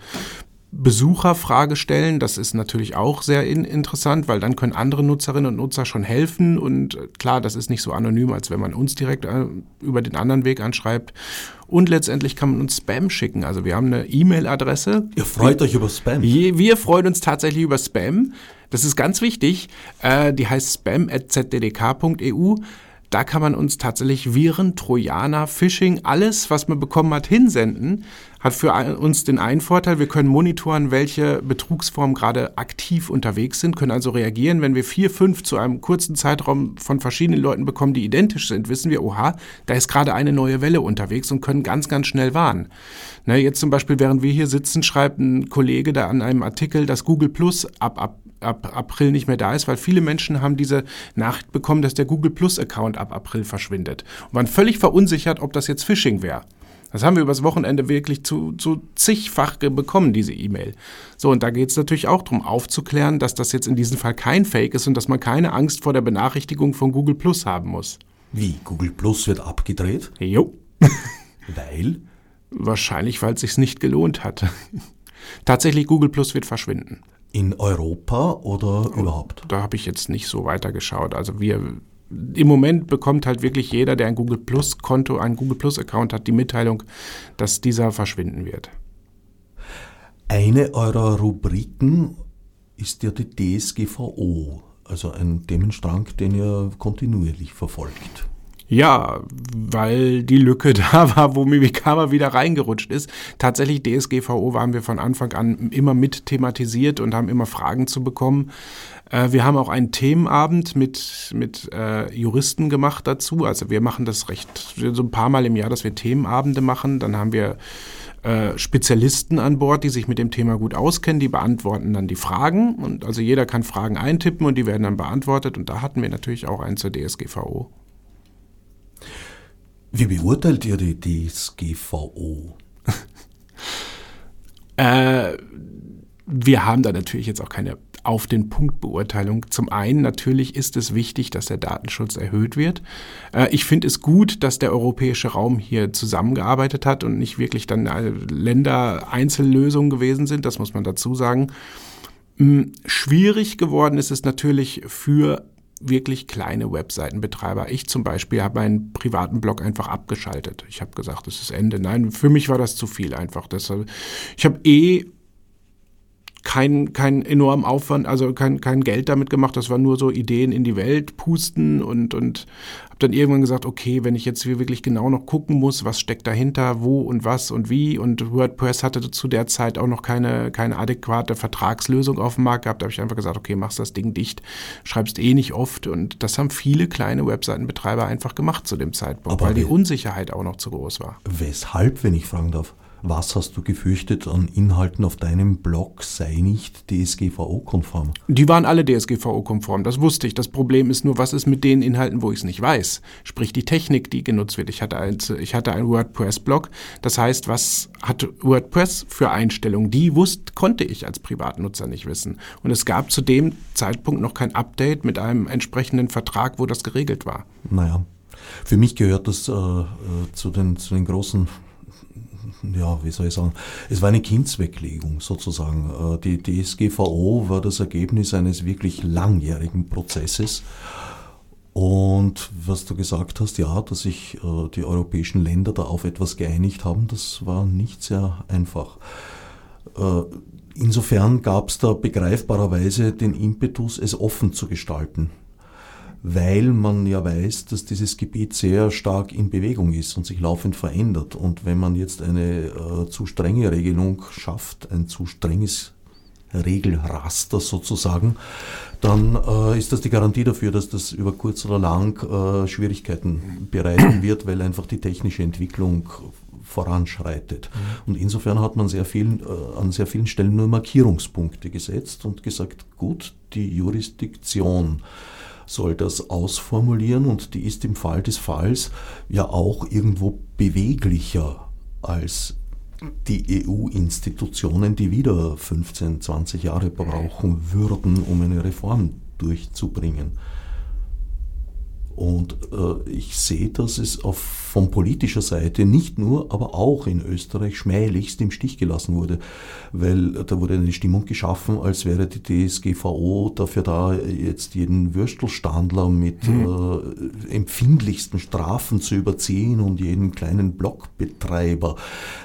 Besucherfrage stellen. Das ist natürlich auch sehr in interessant, weil dann können andere Nutzerinnen und Nutzer schon helfen. Und äh, klar, das ist nicht so anonym, als wenn man uns direkt äh, über den anderen Weg anschreibt. Und letztendlich kann man uns Spam schicken. Also wir haben eine E-Mail-Adresse. Ihr freut wir, euch über Spam? Wir freuen uns tatsächlich über Spam. Das ist ganz wichtig. Äh, die heißt spam.zddk.eu. Da kann man uns tatsächlich Viren, Trojaner, Phishing, alles, was man bekommen hat, hinsenden. Hat für uns den einen Vorteil, wir können monitoren, welche Betrugsformen gerade aktiv unterwegs sind, können also reagieren. Wenn wir vier, fünf zu einem kurzen Zeitraum von verschiedenen Leuten bekommen, die identisch sind, wissen wir, oha, da ist gerade eine neue Welle unterwegs und können ganz, ganz schnell warnen. Na, jetzt zum Beispiel, während wir hier sitzen, schreibt ein Kollege da an einem Artikel, dass Google Plus ab, ab ab April nicht mehr da ist, weil viele Menschen haben diese Nachricht bekommen, dass der Google Plus Account ab April verschwindet und waren völlig verunsichert, ob das jetzt Phishing wäre. Das haben wir übers Wochenende wirklich zu, zu zigfach bekommen, diese E-Mail. So, und da geht es natürlich auch darum, aufzuklären, dass das jetzt in diesem Fall kein Fake ist und dass man keine Angst vor der Benachrichtigung von Google Plus haben muss. Wie? Google Plus wird abgedreht? Jo. [LAUGHS] weil? Wahrscheinlich, weil es sich nicht gelohnt hat. [LAUGHS] Tatsächlich, Google Plus wird verschwinden. In Europa oder überhaupt? Da habe ich jetzt nicht so weitergeschaut. Also wir im Moment bekommt halt wirklich jeder, der ein Google Plus Konto, einen Google Plus Account hat, die Mitteilung, dass dieser verschwinden wird. Eine eurer Rubriken ist ja die DSGVO, also ein Themenstrang, den ihr kontinuierlich verfolgt. Ja, weil die Lücke [LAUGHS] da war, wo Mimikama wieder reingerutscht ist. Tatsächlich DSGVO waren wir von Anfang an immer mit thematisiert und haben immer Fragen zu bekommen. Äh, wir haben auch einen Themenabend mit, mit äh, Juristen gemacht dazu. Also wir machen das recht so ein paar Mal im Jahr, dass wir Themenabende machen. Dann haben wir äh, Spezialisten an Bord, die sich mit dem Thema gut auskennen, die beantworten dann die Fragen. Und also jeder kann Fragen eintippen und die werden dann beantwortet. Und da hatten wir natürlich auch einen zur DSGVO. Wie beurteilt ihr die DSGVO? [LAUGHS] äh, wir haben da natürlich jetzt auch keine auf den Punkt Beurteilung. Zum einen natürlich ist es wichtig, dass der Datenschutz erhöht wird. Äh, ich finde es gut, dass der europäische Raum hier zusammengearbeitet hat und nicht wirklich dann Länder Einzellösungen gewesen sind. Das muss man dazu sagen. Hm, schwierig geworden ist es natürlich für wirklich kleine Webseitenbetreiber. Ich zum Beispiel habe meinen privaten Blog einfach abgeschaltet. Ich habe gesagt, das ist Ende. Nein, für mich war das zu viel einfach. Deshalb, ich habe eh kein, kein enorm Aufwand, also kein, kein Geld damit gemacht. Das war nur so Ideen in die Welt pusten und, und habe dann irgendwann gesagt, okay, wenn ich jetzt wirklich genau noch gucken muss, was steckt dahinter, wo und was und wie und WordPress hatte zu der Zeit auch noch keine, keine adäquate Vertragslösung auf dem Markt gehabt, da habe ich einfach gesagt, okay, machst das Ding dicht, schreibst eh nicht oft und das haben viele kleine Webseitenbetreiber einfach gemacht zu dem Zeitpunkt, Aber weil die Unsicherheit auch noch zu groß war. Weshalb, wenn ich fragen darf? Was hast du gefürchtet an Inhalten auf deinem Blog sei nicht DSGVO-konform? Die waren alle DSGVO-konform, das wusste ich. Das Problem ist nur, was ist mit den Inhalten, wo ich es nicht weiß? Sprich die Technik, die genutzt wird. Ich hatte ein, ich hatte einen WordPress-Blog. Das heißt, was hat WordPress für Einstellungen? Die wusste, konnte ich als Privatnutzer nicht wissen. Und es gab zu dem Zeitpunkt noch kein Update mit einem entsprechenden Vertrag, wo das geregelt war. Naja, für mich gehört das äh, äh zu, den, zu den großen ja, wie soll ich sagen, es war eine Kindsweglegung sozusagen. Äh, die DSGVO war das Ergebnis eines wirklich langjährigen Prozesses. Und was du gesagt hast, ja, dass sich äh, die europäischen Länder da auf etwas geeinigt haben, das war nicht sehr einfach. Äh, insofern gab es da begreifbarerweise den Impetus, es offen zu gestalten weil man ja weiß, dass dieses Gebiet sehr stark in Bewegung ist und sich laufend verändert. Und wenn man jetzt eine äh, zu strenge Regelung schafft, ein zu strenges Regelraster sozusagen, dann äh, ist das die Garantie dafür, dass das über kurz oder lang äh, Schwierigkeiten bereiten wird, weil einfach die technische Entwicklung voranschreitet. Mhm. Und insofern hat man sehr viel, äh, an sehr vielen Stellen nur Markierungspunkte gesetzt und gesagt, gut, die Jurisdiktion soll das ausformulieren und die ist im Fall des Falls ja auch irgendwo beweglicher als die EU-Institutionen, die wieder 15, 20 Jahre brauchen würden, um eine Reform durchzubringen. Und äh, ich sehe, dass es auf, von politischer Seite nicht nur, aber auch in Österreich schmählichst im Stich gelassen wurde, weil da wurde eine Stimmung geschaffen, als wäre die DSGVO dafür da, jetzt jeden Würstelstandler mit mhm. äh, empfindlichsten Strafen zu überziehen und jeden kleinen Blockbetreiber.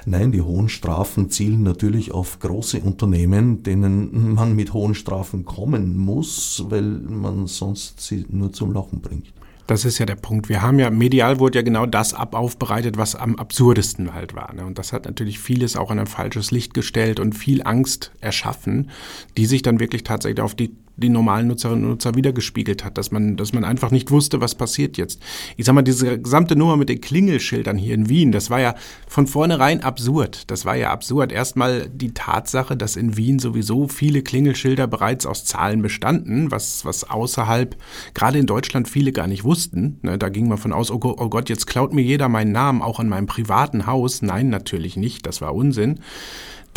Nein, die hohen Strafen zielen natürlich auf große Unternehmen, denen man mit hohen Strafen kommen muss, weil man sonst sie nur zum Lachen bringt. Das ist ja der Punkt. Wir haben ja, medial wurde ja genau das ab aufbereitet, was am absurdesten halt war. Ne? Und das hat natürlich vieles auch in ein falsches Licht gestellt und viel Angst erschaffen, die sich dann wirklich tatsächlich auf die die normalen Nutzerinnen und Nutzer wiedergespiegelt hat, dass man, dass man einfach nicht wusste, was passiert jetzt. Ich sag mal, diese gesamte Nummer mit den Klingelschildern hier in Wien, das war ja von vornherein absurd. Das war ja absurd. Erstmal die Tatsache, dass in Wien sowieso viele Klingelschilder bereits aus Zahlen bestanden, was, was außerhalb, gerade in Deutschland viele gar nicht wussten. Ne, da ging man von aus, oh oh Gott, jetzt klaut mir jeder meinen Namen, auch an meinem privaten Haus. Nein, natürlich nicht. Das war Unsinn.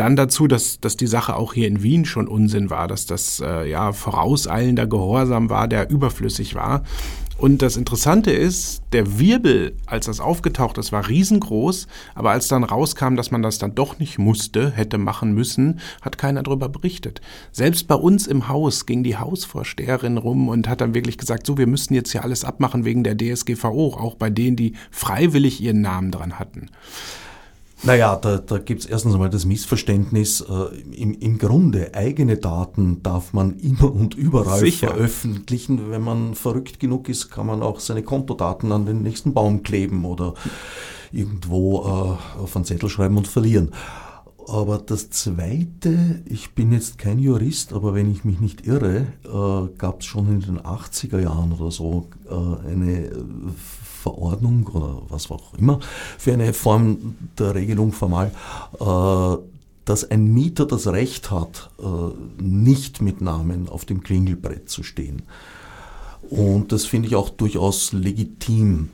Dann dazu, dass, dass die Sache auch hier in Wien schon Unsinn war, dass das äh, ja vorauseilender Gehorsam war, der überflüssig war. Und das Interessante ist, der Wirbel, als das aufgetaucht ist, war riesengroß, aber als dann rauskam, dass man das dann doch nicht musste, hätte machen müssen, hat keiner darüber berichtet. Selbst bei uns im Haus ging die Hausvorsteherin rum und hat dann wirklich gesagt, so, wir müssen jetzt hier alles abmachen wegen der DSGVO, auch bei denen, die freiwillig ihren Namen dran hatten. Naja, da, da gibt es erstens einmal das Missverständnis, äh, im, im Grunde eigene Daten darf man immer und überall Sicher. veröffentlichen. Wenn man verrückt genug ist, kann man auch seine Kontodaten an den nächsten Baum kleben oder irgendwo äh, auf einen Zettel schreiben und verlieren. Aber das Zweite, ich bin jetzt kein Jurist, aber wenn ich mich nicht irre, äh, gab es schon in den 80er Jahren oder so äh, eine Verordnung oder was auch immer für eine Form der Regelung formal, äh, dass ein Mieter das Recht hat, äh, nicht mit Namen auf dem Klingelbrett zu stehen. Und das finde ich auch durchaus legitim.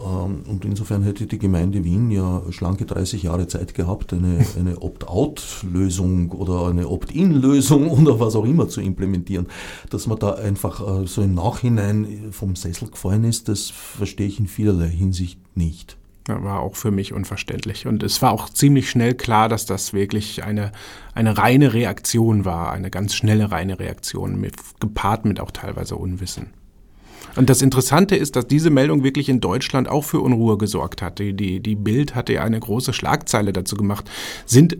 Äh, Ähm, und insofern hätte die Gemeinde Wien ja schlanke 30 Jahre Zeit gehabt, eine, eine Opt-out-Lösung oder eine Opt-in-Lösung [LAUGHS] oder was auch immer zu implementieren. Dass man da einfach äh, so im Nachhinein vom Sessel gefallen ist, das verstehe ich in vielerlei Hinsicht nicht. War auch für mich unverständlich. Und es war auch ziemlich schnell klar, dass das wirklich eine, eine reine Reaktion war, eine ganz schnelle reine Reaktion, mit, gepaart mit auch teilweise Unwissen. Und das Interessante ist, dass diese Meldung wirklich in Deutschland auch für Unruhe gesorgt hat. Die, die, die Bild hatte ja eine große Schlagzeile dazu gemacht. Sind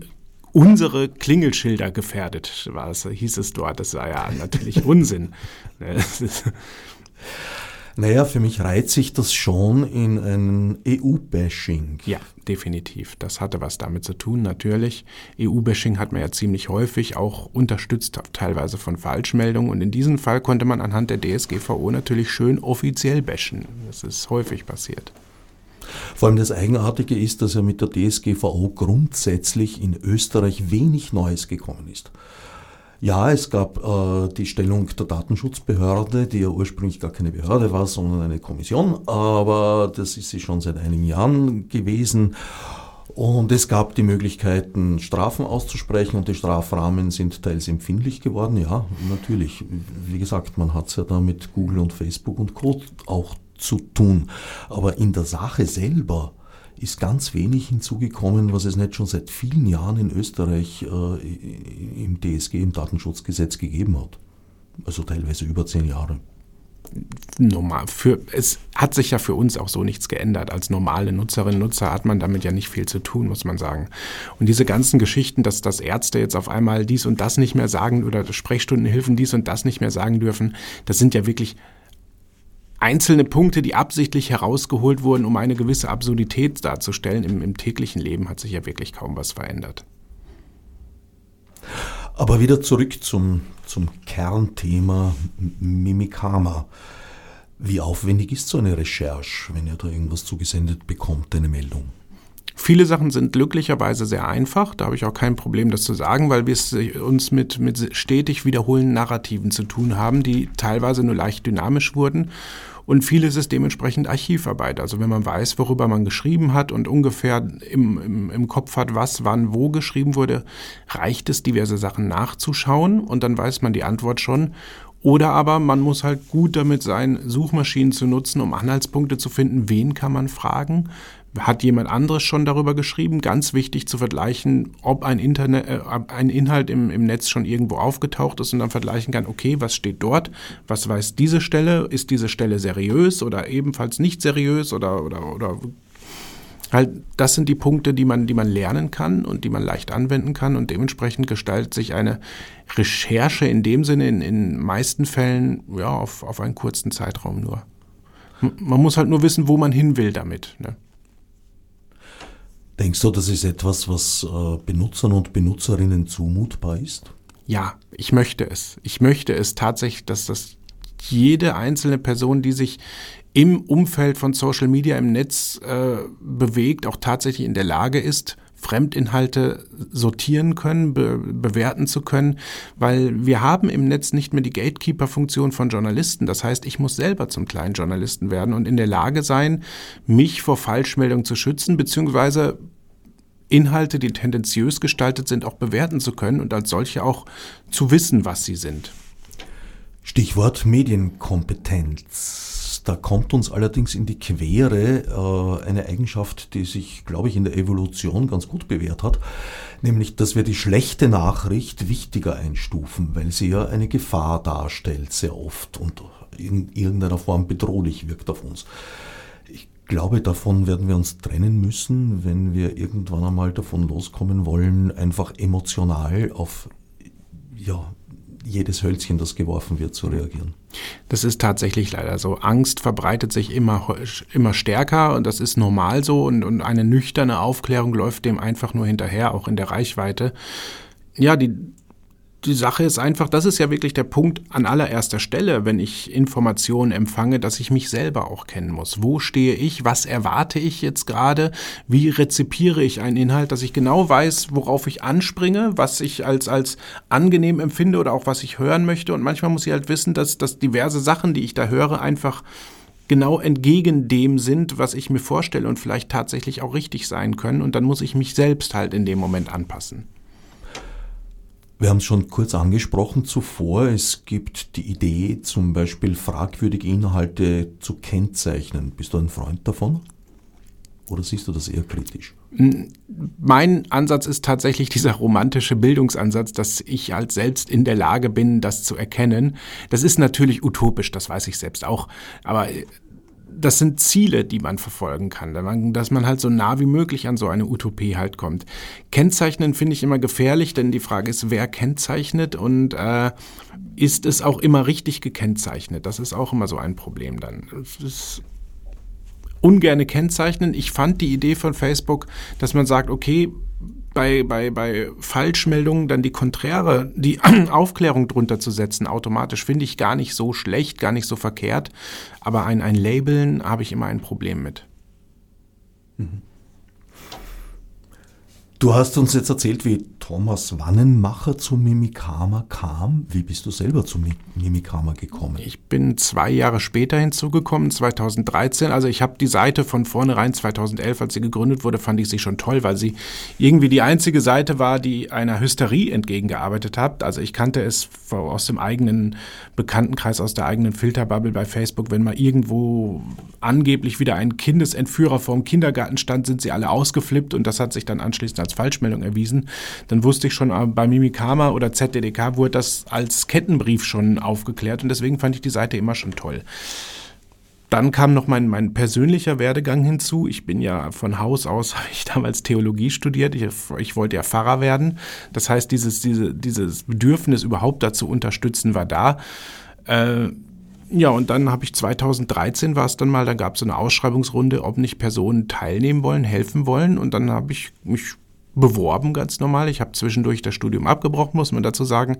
unsere Klingelschilder gefährdet, war es, hieß es dort. Das war ja natürlich Unsinn. [LAUGHS] [LAUGHS] Naja, für mich reiht sich das schon in ein EU-Bashing. Ja, definitiv. Das hatte was damit zu tun, natürlich. EU-Bashing hat man ja ziemlich häufig, auch unterstützt teilweise von Falschmeldungen. Und in diesem Fall konnte man anhand der DSGVO natürlich schön offiziell bashen. Das ist häufig passiert. Vor allem das Eigenartige ist, dass ja mit der DSGVO grundsätzlich in Österreich wenig Neues gekommen ist. Ja, es gab äh, die Stellung der Datenschutzbehörde, die ja ursprünglich gar keine Behörde war, sondern eine Kommission, aber das ist sie schon seit einigen Jahren gewesen. Und es gab die Möglichkeiten, Strafen auszusprechen und die Strafrahmen sind teils empfindlich geworden. Ja, natürlich. Wie gesagt, man hat es ja da mit Google und Facebook und Co. auch zu tun. Aber in der Sache selber ist ganz wenig hinzugekommen, was es nicht schon seit vielen Jahren in Österreich äh, im DSG, im Datenschutzgesetz gegeben hat. Also teilweise über zehn Jahre. Normal. Für, es hat sich ja für uns auch so nichts geändert. Als normale Nutzerinnen und Nutzer hat man damit ja nicht viel zu tun, muss man sagen. Und diese ganzen Geschichten, dass, dass Ärzte jetzt auf einmal dies und das nicht mehr sagen oder Sprechstundenhilfen dies und das nicht mehr sagen dürfen, das sind ja wirklich einzelne Punkte, die absichtlich herausgeholt wurden, um eine gewisse Absurdität darzustellen. Im, Im, täglichen Leben hat sich ja wirklich kaum was verändert. Aber wieder zurück zum, zum Kernthema Mimikama. Wie aufwendig ist so eine Recherche, wenn ihr da irgendwas zugesendet bekommt, eine Meldung? Viele Sachen sind glücklicherweise sehr einfach. Da habe ich auch kein Problem, das zu sagen, weil wir es uns mit, mit stetig wiederholenden Narrativen zu tun haben, die teilweise nur leicht dynamisch wurden und vieles ist dementsprechend Archivarbeit. Also wenn man weiß, worüber man geschrieben hat und ungefähr im, im, im Kopf hat, was wann wo geschrieben wurde, reicht es, diverse Sachen nachzuschauen und dann weiß man die Antwort schon. Oder aber man muss halt gut damit sein, Suchmaschinen zu nutzen, um Anhaltspunkte zu finden, wen kann man fragen, hat jemand anderes schon darüber geschrieben? Ganz wichtig zu vergleichen, ob ein, Internet, äh, ein Inhalt im, im Netz schon irgendwo aufgetaucht ist und dann vergleichen kann, okay, was steht dort? Was weiß diese Stelle? Ist diese Stelle seriös oder ebenfalls nicht seriös oder, oder, oder halt, das sind die Punkte, die man, die man lernen kann und die man leicht anwenden kann und dementsprechend gestaltet sich eine Recherche in dem Sinne in, in meisten Fällen ja, auf, auf einen kurzen Zeitraum nur. Man muss halt nur wissen, wo man hin will damit. Ne? Denkst du, das ist etwas, was äh, Benutzern und Benutzerinnen zumutbar ist? Ja, ich möchte es. Ich möchte es tatsächlich, dass das jede einzelne Person, die sich im Umfeld von Social Media im Netz äh, bewegt, auch tatsächlich in der Lage ist, Fremdinhalte sortieren können, be bewerten zu können, weil wir haben im Netz nicht mehr die Gatekeeper-Funktion von Journalisten. Das heißt, ich muss selber zum kleinen Journalisten werden und in der Lage sein, mich vor Falschmeldungen zu schützen, beziehungsweise Inhalte, die tendenziös gestaltet sind, auch bewerten zu können und als solche auch zu wissen, was sie sind. Stichwort Medienkompetenz. Da kommt uns allerdings in die Quere äh, eine Eigenschaft, die sich, glaube ich, in der Evolution ganz gut bewährt hat, nämlich, dass wir die schlechte Nachricht wichtiger einstufen, weil sie ja eine Gefahr darstellt, sehr oft und in irgendeiner Form bedrohlich wirkt auf uns. Ich glaube, davon werden wir uns trennen müssen, wenn wir irgendwann einmal davon loskommen wollen, einfach emotional auf ja, jedes Hölzchen, das geworfen wird, zu reagieren. Das ist tatsächlich leider so. Angst verbreitet sich immer, immer stärker und das ist normal so und, und eine nüchterne Aufklärung läuft dem einfach nur hinterher, auch in der Reichweite. Ja, die, die Sache ist einfach, das ist ja wirklich der Punkt an allererster Stelle, wenn ich Informationen empfange, dass ich mich selber auch kennen muss. Wo stehe ich? Was erwarte ich jetzt gerade? Wie rezipiere ich einen Inhalt, dass ich genau weiß, worauf ich anspringe, was ich als, als angenehm empfinde oder auch was ich hören möchte. Und manchmal muss ich halt wissen, dass, dass diverse Sachen, die ich da höre, einfach genau entgegen dem sind, was ich mir vorstelle und vielleicht tatsächlich auch richtig sein können. Und dann muss ich mich selbst halt in dem Moment anpassen. Wir haben es schon kurz angesprochen zuvor. Es gibt die Idee, zum Beispiel fragwürdige Inhalte zu kennzeichnen. Bist du ein Freund davon? Oder siehst du das eher kritisch? Mein Ansatz ist tatsächlich dieser romantische Bildungsansatz, dass ich halt selbst in der Lage bin, das zu erkennen. Das ist natürlich utopisch, das weiß ich selbst auch. Aber das sind Ziele, die man verfolgen kann, dass man halt so nah wie möglich an so eine Utopie halt kommt. Kennzeichnen finde ich immer gefährlich, denn die Frage ist, wer kennzeichnet und äh, ist es auch immer richtig gekennzeichnet? Das ist auch immer so ein Problem dann. Es ist ungerne kennzeichnen. Ich fand die Idee von Facebook, dass man sagt, okay, bei, bei, bei Falschmeldungen dann die konträre, die [CLEARS THROAT] Aufklärung drunter zu setzen, automatisch, finde ich gar nicht so schlecht, gar nicht so verkehrt. Aber ein, ein Labeln habe ich immer ein Problem mit. Mhm. Du hast uns jetzt erzählt, wie Thomas Wannenmacher zu Mimikama kam. Wie bist du selber zu Mimikama gekommen? Ich bin zwei Jahre später hinzugekommen, 2013. Also ich habe die Seite von vornherein 2011, als sie gegründet wurde, fand ich sie schon toll, weil sie irgendwie die einzige Seite war, die einer Hysterie entgegengearbeitet hat. Also ich kannte es aus dem eigenen Bekanntenkreis, aus der eigenen Filterbubble bei Facebook. Wenn mal irgendwo angeblich wieder ein Kindesentführer vor dem Kindergarten stand, sind sie alle ausgeflippt und das hat sich dann anschließend als Falschmeldung erwiesen, dann wusste ich schon, äh, bei Mimikama oder ZDDK wurde das als Kettenbrief schon aufgeklärt und deswegen fand ich die Seite immer schon toll. Dann kam noch mein, mein persönlicher Werdegang hinzu. Ich bin ja von Haus aus, [LAUGHS] habe ich damals Theologie studiert. Ich, ich wollte ja Pfarrer werden. Das heißt, dieses, diese, dieses Bedürfnis überhaupt dazu unterstützen war da. Äh, ja, und dann habe ich 2013 war es dann mal, da gab es eine Ausschreibungsrunde, ob nicht Personen teilnehmen wollen, helfen wollen. Und dann habe ich mich beworben, ganz normal. Ich habe zwischendurch das Studium abgebrochen, muss man dazu sagen.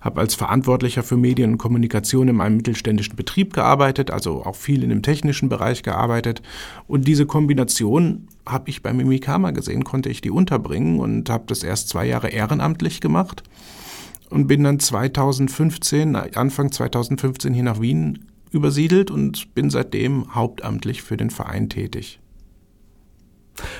Habe als Verantwortlicher für Medien und Kommunikation in einem mittelständischen Betrieb gearbeitet, also auch viel in dem technischen Bereich gearbeitet. Und diese Kombination habe ich bei Mimikama gesehen, konnte ich die unterbringen und habe das erst zwei Jahre ehrenamtlich gemacht und bin dann 2015, Anfang 2015 hier nach Wien übersiedelt und bin seitdem hauptamtlich für den Verein tätig.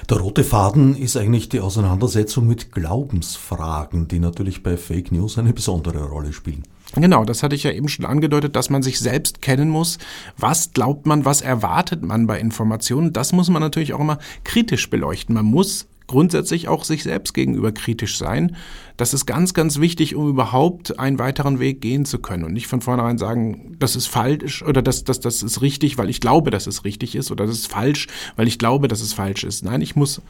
Der rote Faden ist eigentlich die Auseinandersetzung mit Glaubensfragen, die natürlich bei Fake News eine besondere Rolle spielen. Genau, das hatte ich ja eben schon angedeutet, dass man sich selbst kennen muss. Was glaubt man, was erwartet man bei Informationen? Das muss man natürlich auch immer kritisch beleuchten. Man muss grundsätzlich auch sich selbst gegenüber kritisch sein. Das ist ganz, ganz wichtig, um überhaupt einen weiteren Weg gehen zu können und nicht von vornherein sagen, das ist falsch oder das, das, das ist richtig, weil ich glaube, dass es richtig ist oder das ist falsch, weil ich glaube, dass es falsch ist. Nein, ich muss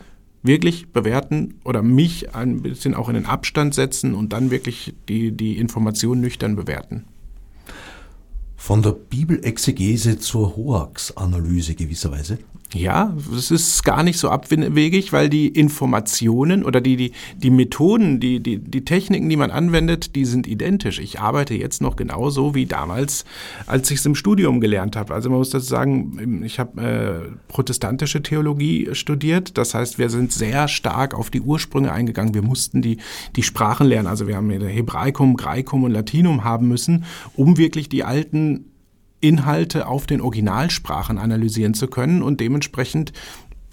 wirklich bewerten oder mich ein bisschen auch in den Abstand setzen und dann wirklich die, die Information nüchtern bewerten. Von der Bibelexegese zur Hoax-Analyse gewisserweise? Ja, es ist gar nicht so abwegig, weil die Informationen oder die, die, die Methoden, die, die, die Techniken, die man anwendet, die sind identisch. Ich arbeite jetzt noch genauso wie damals, als ich es im Studium gelernt habe. Also man muss dazu sagen, ich habe äh, protestantische Theologie studiert. Das heißt, wir sind sehr stark auf die Ursprünge eingegangen. Wir mussten die, die Sprachen lernen. Also wir haben Hebraikum, Greikum und Latinum haben müssen, um wirklich die alten Inhalte auf den Originalsprachen analysieren zu können und dementsprechend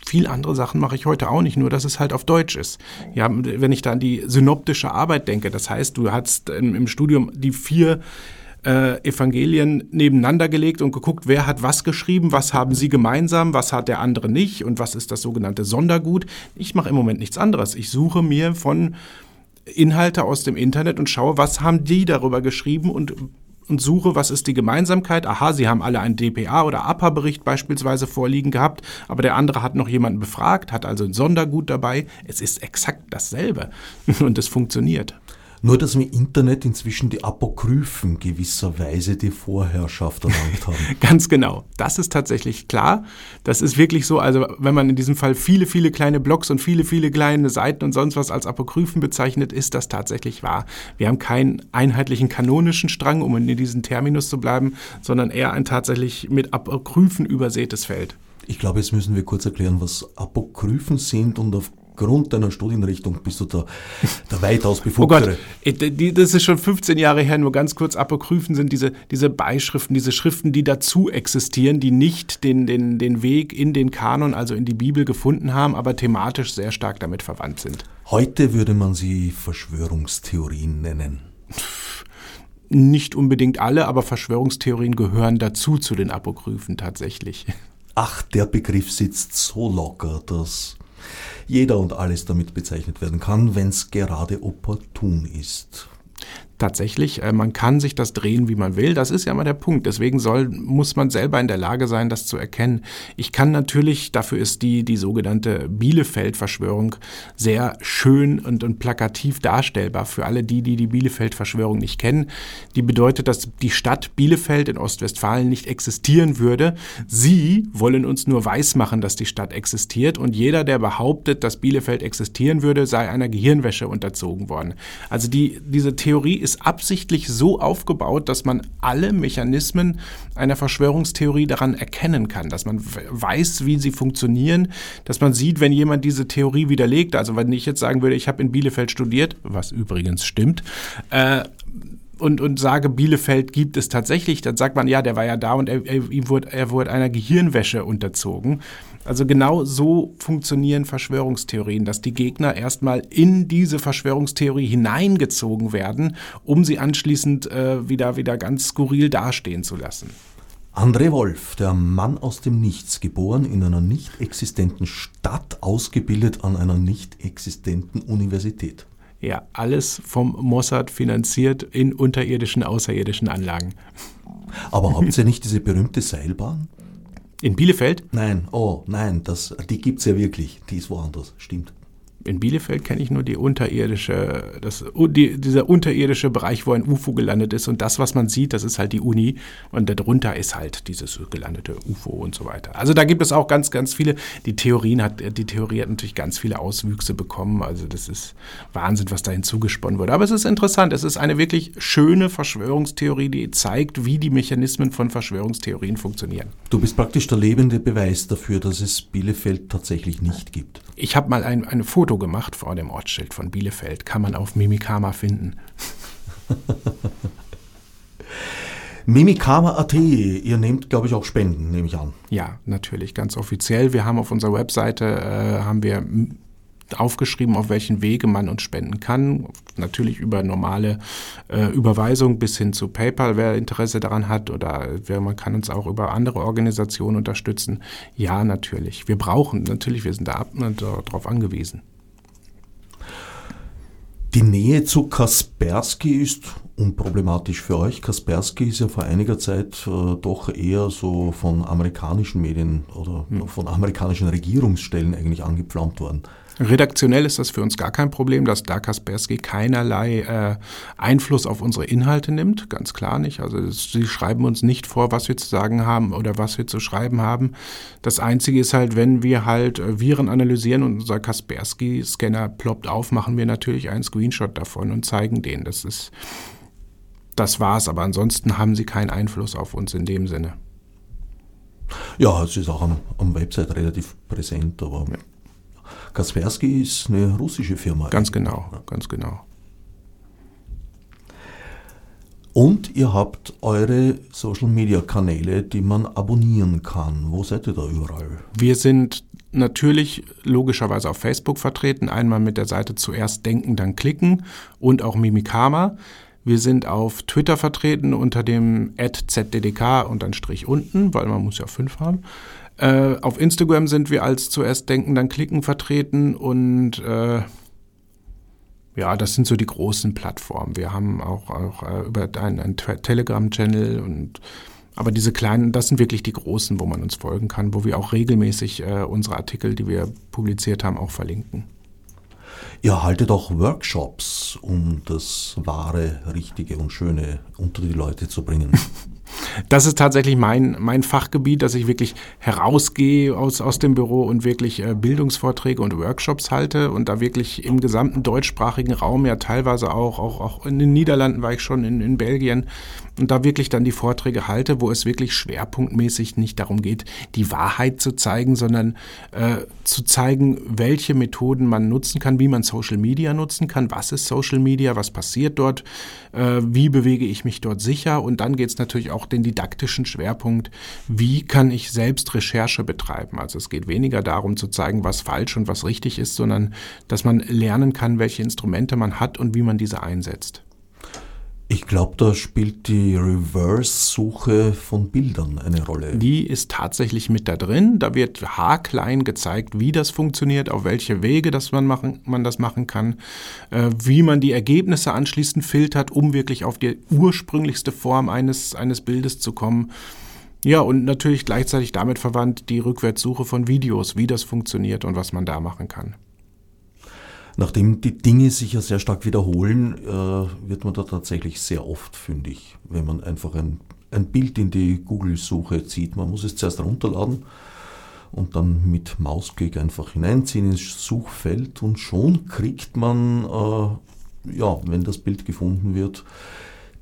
viel andere Sachen mache ich heute auch nicht, nur dass es halt auf Deutsch ist. Ja, wenn ich da an die synoptische Arbeit denke, das heißt, du hast im, Studium die vier äh, Evangelien nebeneinander gelegt und geguckt, wer hat was geschrieben, was haben sie gemeinsam, was hat der andere nicht und was ist das sogenannte Sondergut. Ich mache im Moment nichts anderes. Ich suche mir von Inhalte aus dem Internet und schaue, was haben die darüber geschrieben und und suche, was ist die Gemeinsamkeit. Aha, sie haben alle einen DPA oder APA-Bericht beispielsweise vorliegen gehabt, aber der andere hat noch jemanden befragt, hat also ein Sondergut dabei. Es ist exakt dasselbe [LAUGHS] und es funktioniert. Nur, dass im Internet inzwischen die Apokryphen gewisserweise die Vorherrschaft erlangt haben. [LAUGHS] Ganz genau. Das ist tatsächlich klar. Das ist wirklich so, also wenn man in diesem Fall viele, viele kleine Blogs und viele, viele kleine Seiten und sonst was als Apokryphen bezeichnet, ist das tatsächlich wahr. Wir haben keinen einheitlichen kanonischen Strang, um in diesem Terminus zu bleiben, sondern eher ein tatsächlich mit Apokryphen übersätes Feld. Ich glaube, jetzt müssen wir kurz erklären, was Apokryphen sind und auf aufgrund deiner Studienrichtung bist du da der weitaus befugtere. [LAUGHS] Oh Gott, das ist schon 15 Jahre her, nur ganz kurz apokryphen sind diese, diese Beischriften, diese Schriften, die dazu existieren, die nicht den, den, den Weg in den Kanon, also in die Bibel gefunden haben, aber thematisch sehr stark damit verwandt sind. Heute würde man sie Verschwörungstheorien nennen. Nicht unbedingt alle, aber Verschwörungstheorien gehören dazu zu den Apokryphen tatsächlich. Ach, der Begriff sitzt so locker, dass jeder und alles damit bezeichnet werden kann, wenn es gerade opportun ist tatsächlich, äh, man kann sich das drehen, wie man will. Das ist ja mal der Punkt. Deswegen soll, muss man selber in der Lage sein, das zu erkennen. Ich kann natürlich, dafür ist die, die sogenannte Bielefeld-Verschwörung sehr schön und, und plakativ darstellbar für alle die, die die Bielefeld-Verschwörung nicht kennen. Die bedeutet, dass die Stadt Bielefeld in Ostwestfalen nicht existieren würde. Sie wollen uns nur weismachen, dass die Stadt existiert und jeder, der behauptet, dass Bielefeld existieren würde, sei einer Gehirnwäsche unterzogen worden. Also die, diese Theorie ist ist absichtlich so aufgebaut, dass man alle Mechanismen einer Verschwörungstheorie daran erkennen kann, dass man weiß, wie sie funktionieren, dass man sieht, wenn jemand diese Theorie widerlegt. Also wenn ich jetzt sagen würde, ich habe in Bielefeld studiert, was übrigens stimmt, äh, und, und sage, Bielefeld gibt es tatsächlich, dann sagt man, ja, der war ja da und er, er, ihm wurde, er wurde einer Gehirnwäsche unterzogen. Also genau so funktionieren Verschwörungstheorien, dass die Gegner erstmal in diese Verschwörungstheorie hineingezogen werden, um sie anschließend äh, wieder, wieder ganz skurril dastehen zu lassen. André Wolf, der Mann aus dem Nichts, geboren in einer nicht existenten Stadt, ausgebildet an einer nicht existenten Universität. Ja, alles vom Mossad finanziert in unterirdischen, außerirdischen Anlagen. Aber habt ihr nicht diese berühmte Seilbahn? In Bielefeld? Nein, oh nein, das, die gibt es ja wirklich. Die ist woanders, stimmt in Bielefeld kenne ich nur die unterirdische, das, die, dieser unterirdische Bereich, wo ein UFO gelandet ist. Und das, was man sieht, das ist halt die Uni. Und darunter ist halt dieses gelandete UFO und so weiter. Also da gibt es auch ganz, ganz viele. Die Theorien hat, die Theorie hat natürlich ganz viele Auswüchse bekommen. Also das ist Wahnsinn, was da hinzugesponnen wurde. Aber es ist interessant. Es ist eine wirklich schöne Verschwörungstheorie, die zeigt, wie die Mechanismen von Verschwörungstheorien funktionieren. Du bist praktisch der lebende Beweis dafür, dass es Bielefeld tatsächlich nicht gibt. Ich habe mal ein, ein Foto gemacht vor dem Ortsschild von Bielefeld. Kann man auf Mimikama finden. [LAUGHS] Mimikama.at, ihr nehmt, glaube ich, auch Spenden, nehme ich an. Ja, natürlich, ganz offiziell. Wir haben auf unserer Webseite äh, haben wir aufgeschrieben, auf welchen Wege man uns spenden kann. Natürlich über normale äh, Überweisung bis hin zu PayPal, wer Interesse daran hat, oder wer, man kann uns auch über andere Organisationen unterstützen. Ja, natürlich. Wir brauchen, natürlich, wir sind da darauf angewiesen. Die Nähe zu Kaspersky ist unproblematisch für euch. Kaspersky ist ja vor einiger Zeit äh, doch eher so von amerikanischen Medien oder hm. von amerikanischen Regierungsstellen eigentlich angepflaumt worden. Redaktionell ist das für uns gar kein Problem, dass da Kaspersky keinerlei äh, Einfluss auf unsere Inhalte nimmt, ganz klar nicht. Also sie schreiben uns nicht vor, was wir zu sagen haben oder was wir zu schreiben haben. Das Einzige ist halt, wenn wir halt äh, Viren analysieren und unser Kaspersky-Scanner ploppt auf, machen wir natürlich einen Screenshot davon und zeigen den. Das ist, das war's. Aber ansonsten haben sie keinen Einfluss auf uns in dem Sinne. Ja, es ist auch am, am Website relativ präsent, aber ja. Kaspersky ist eine russische Firma. Ganz genau, ganz genau. Und ihr habt eure Social-Media-Kanäle, die man abonnieren kann. Wo seid ihr da überall? Wir sind natürlich logischerweise auf Facebook vertreten. Einmal mit der Seite zuerst denken, dann klicken und auch Mimikama. Wir sind auf Twitter vertreten unter dem ZDDK und dann Strich unten, weil man muss ja fünf haben. Äh, auf Instagram sind wir als zuerst denken, dann klicken vertreten und äh, ja, das sind so die großen Plattformen. Wir haben auch, auch äh, über einen, einen Telegram-Channel und aber diese kleinen, das sind wirklich die großen, wo man uns folgen kann, wo wir auch regelmäßig äh, unsere Artikel, die wir publiziert haben, auch verlinken. Ihr haltet auch Workshops, um das wahre, richtige und schöne unter die Leute zu bringen. [LAUGHS] das ist tatsächlich mein, mein Fachgebiet, dass ich wirklich herausgehe aus, aus dem Büro und wirklich äh, Bildungsvorträge und Workshops halte und da wirklich im gesamten deutschsprachigen Raum, ja teilweise auch, auch, auch in den Niederlanden war ich schon, in, in Belgien, und da wirklich dann die Vorträge halte, wo es wirklich schwerpunktmäßig nicht darum geht, die Wahrheit zu zeigen, sondern äh, zu zeigen, welche Methoden man nutzen kann, wie man Social Media nutzen kann, was ist Social Media, was passiert dort, äh, wie bewege ich mich dort sicher und dann geht es natürlich auch den didaktischen Schwerpunkt, wie kann ich selbst Recherche betreiben. Also es geht weniger darum zu zeigen, was falsch und was richtig ist, sondern dass man lernen kann, welche Instrumente man hat und wie man diese einsetzt. Ich glaube, da spielt die Reverse-Suche von Bildern eine Rolle. Die ist tatsächlich mit da drin. Da wird haarklein gezeigt, wie das funktioniert, auf welche Wege das man, machen, man das machen kann, äh, wie man die Ergebnisse anschließend filtert, um wirklich auf die ursprünglichste Form eines, eines Bildes zu kommen. Ja, und natürlich gleichzeitig damit verwandt die Rückwärtssuche von Videos, wie das funktioniert und was man da machen kann. Nachdem die Dinge sich ja sehr stark wiederholen, äh, wird man da tatsächlich sehr oft fündig, wenn man einfach ein, ein Bild in die Google-Suche zieht. Man muss es zuerst runterladen und dann mit Mausklick einfach hineinziehen ins Suchfeld und schon kriegt man, äh, ja, wenn das Bild gefunden wird,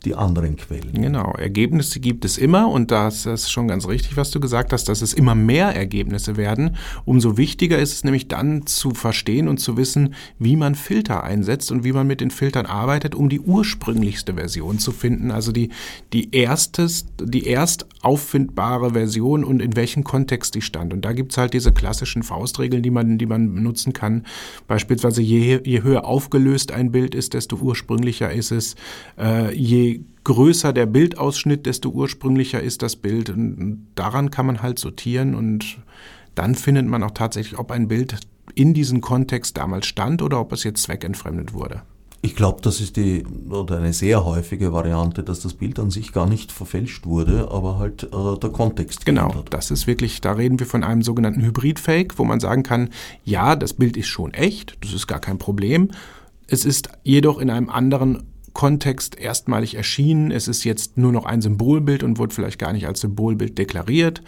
die anderen Quellen. Genau, Ergebnisse gibt es immer und das ist schon ganz richtig, was du gesagt hast, dass es immer mehr Ergebnisse werden. Umso wichtiger ist es nämlich dann zu verstehen und zu wissen, wie man Filter einsetzt und wie man mit den Filtern arbeitet, um die ursprünglichste Version zu finden, also die, die, erstes, die erst auffindbare Version und in welchem Kontext die stand. Und da gibt es halt diese klassischen Faustregeln, die man, die man benutzen kann. Beispielsweise je, je höher aufgelöst ein Bild ist, desto ursprünglicher ist es. Äh, je größer der Bildausschnitt, desto ursprünglicher ist das Bild. Und daran kann man halt sortieren und dann findet man auch tatsächlich, ob ein Bild in diesem Kontext damals stand oder ob es jetzt zweckentfremdet wurde. Ich glaube, das ist die oder eine sehr häufige Variante, dass das Bild an sich gar nicht verfälscht wurde, aber halt äh, der Kontext. Genau, geändert. das ist wirklich, da reden wir von einem sogenannten Hybrid-Fake, wo man sagen kann, ja, das Bild ist schon echt, das ist gar kein Problem. Es ist jedoch in einem anderen Kontext erstmalig erschienen. Es ist jetzt nur noch ein Symbolbild und wurde vielleicht gar nicht als Symbolbild deklariert.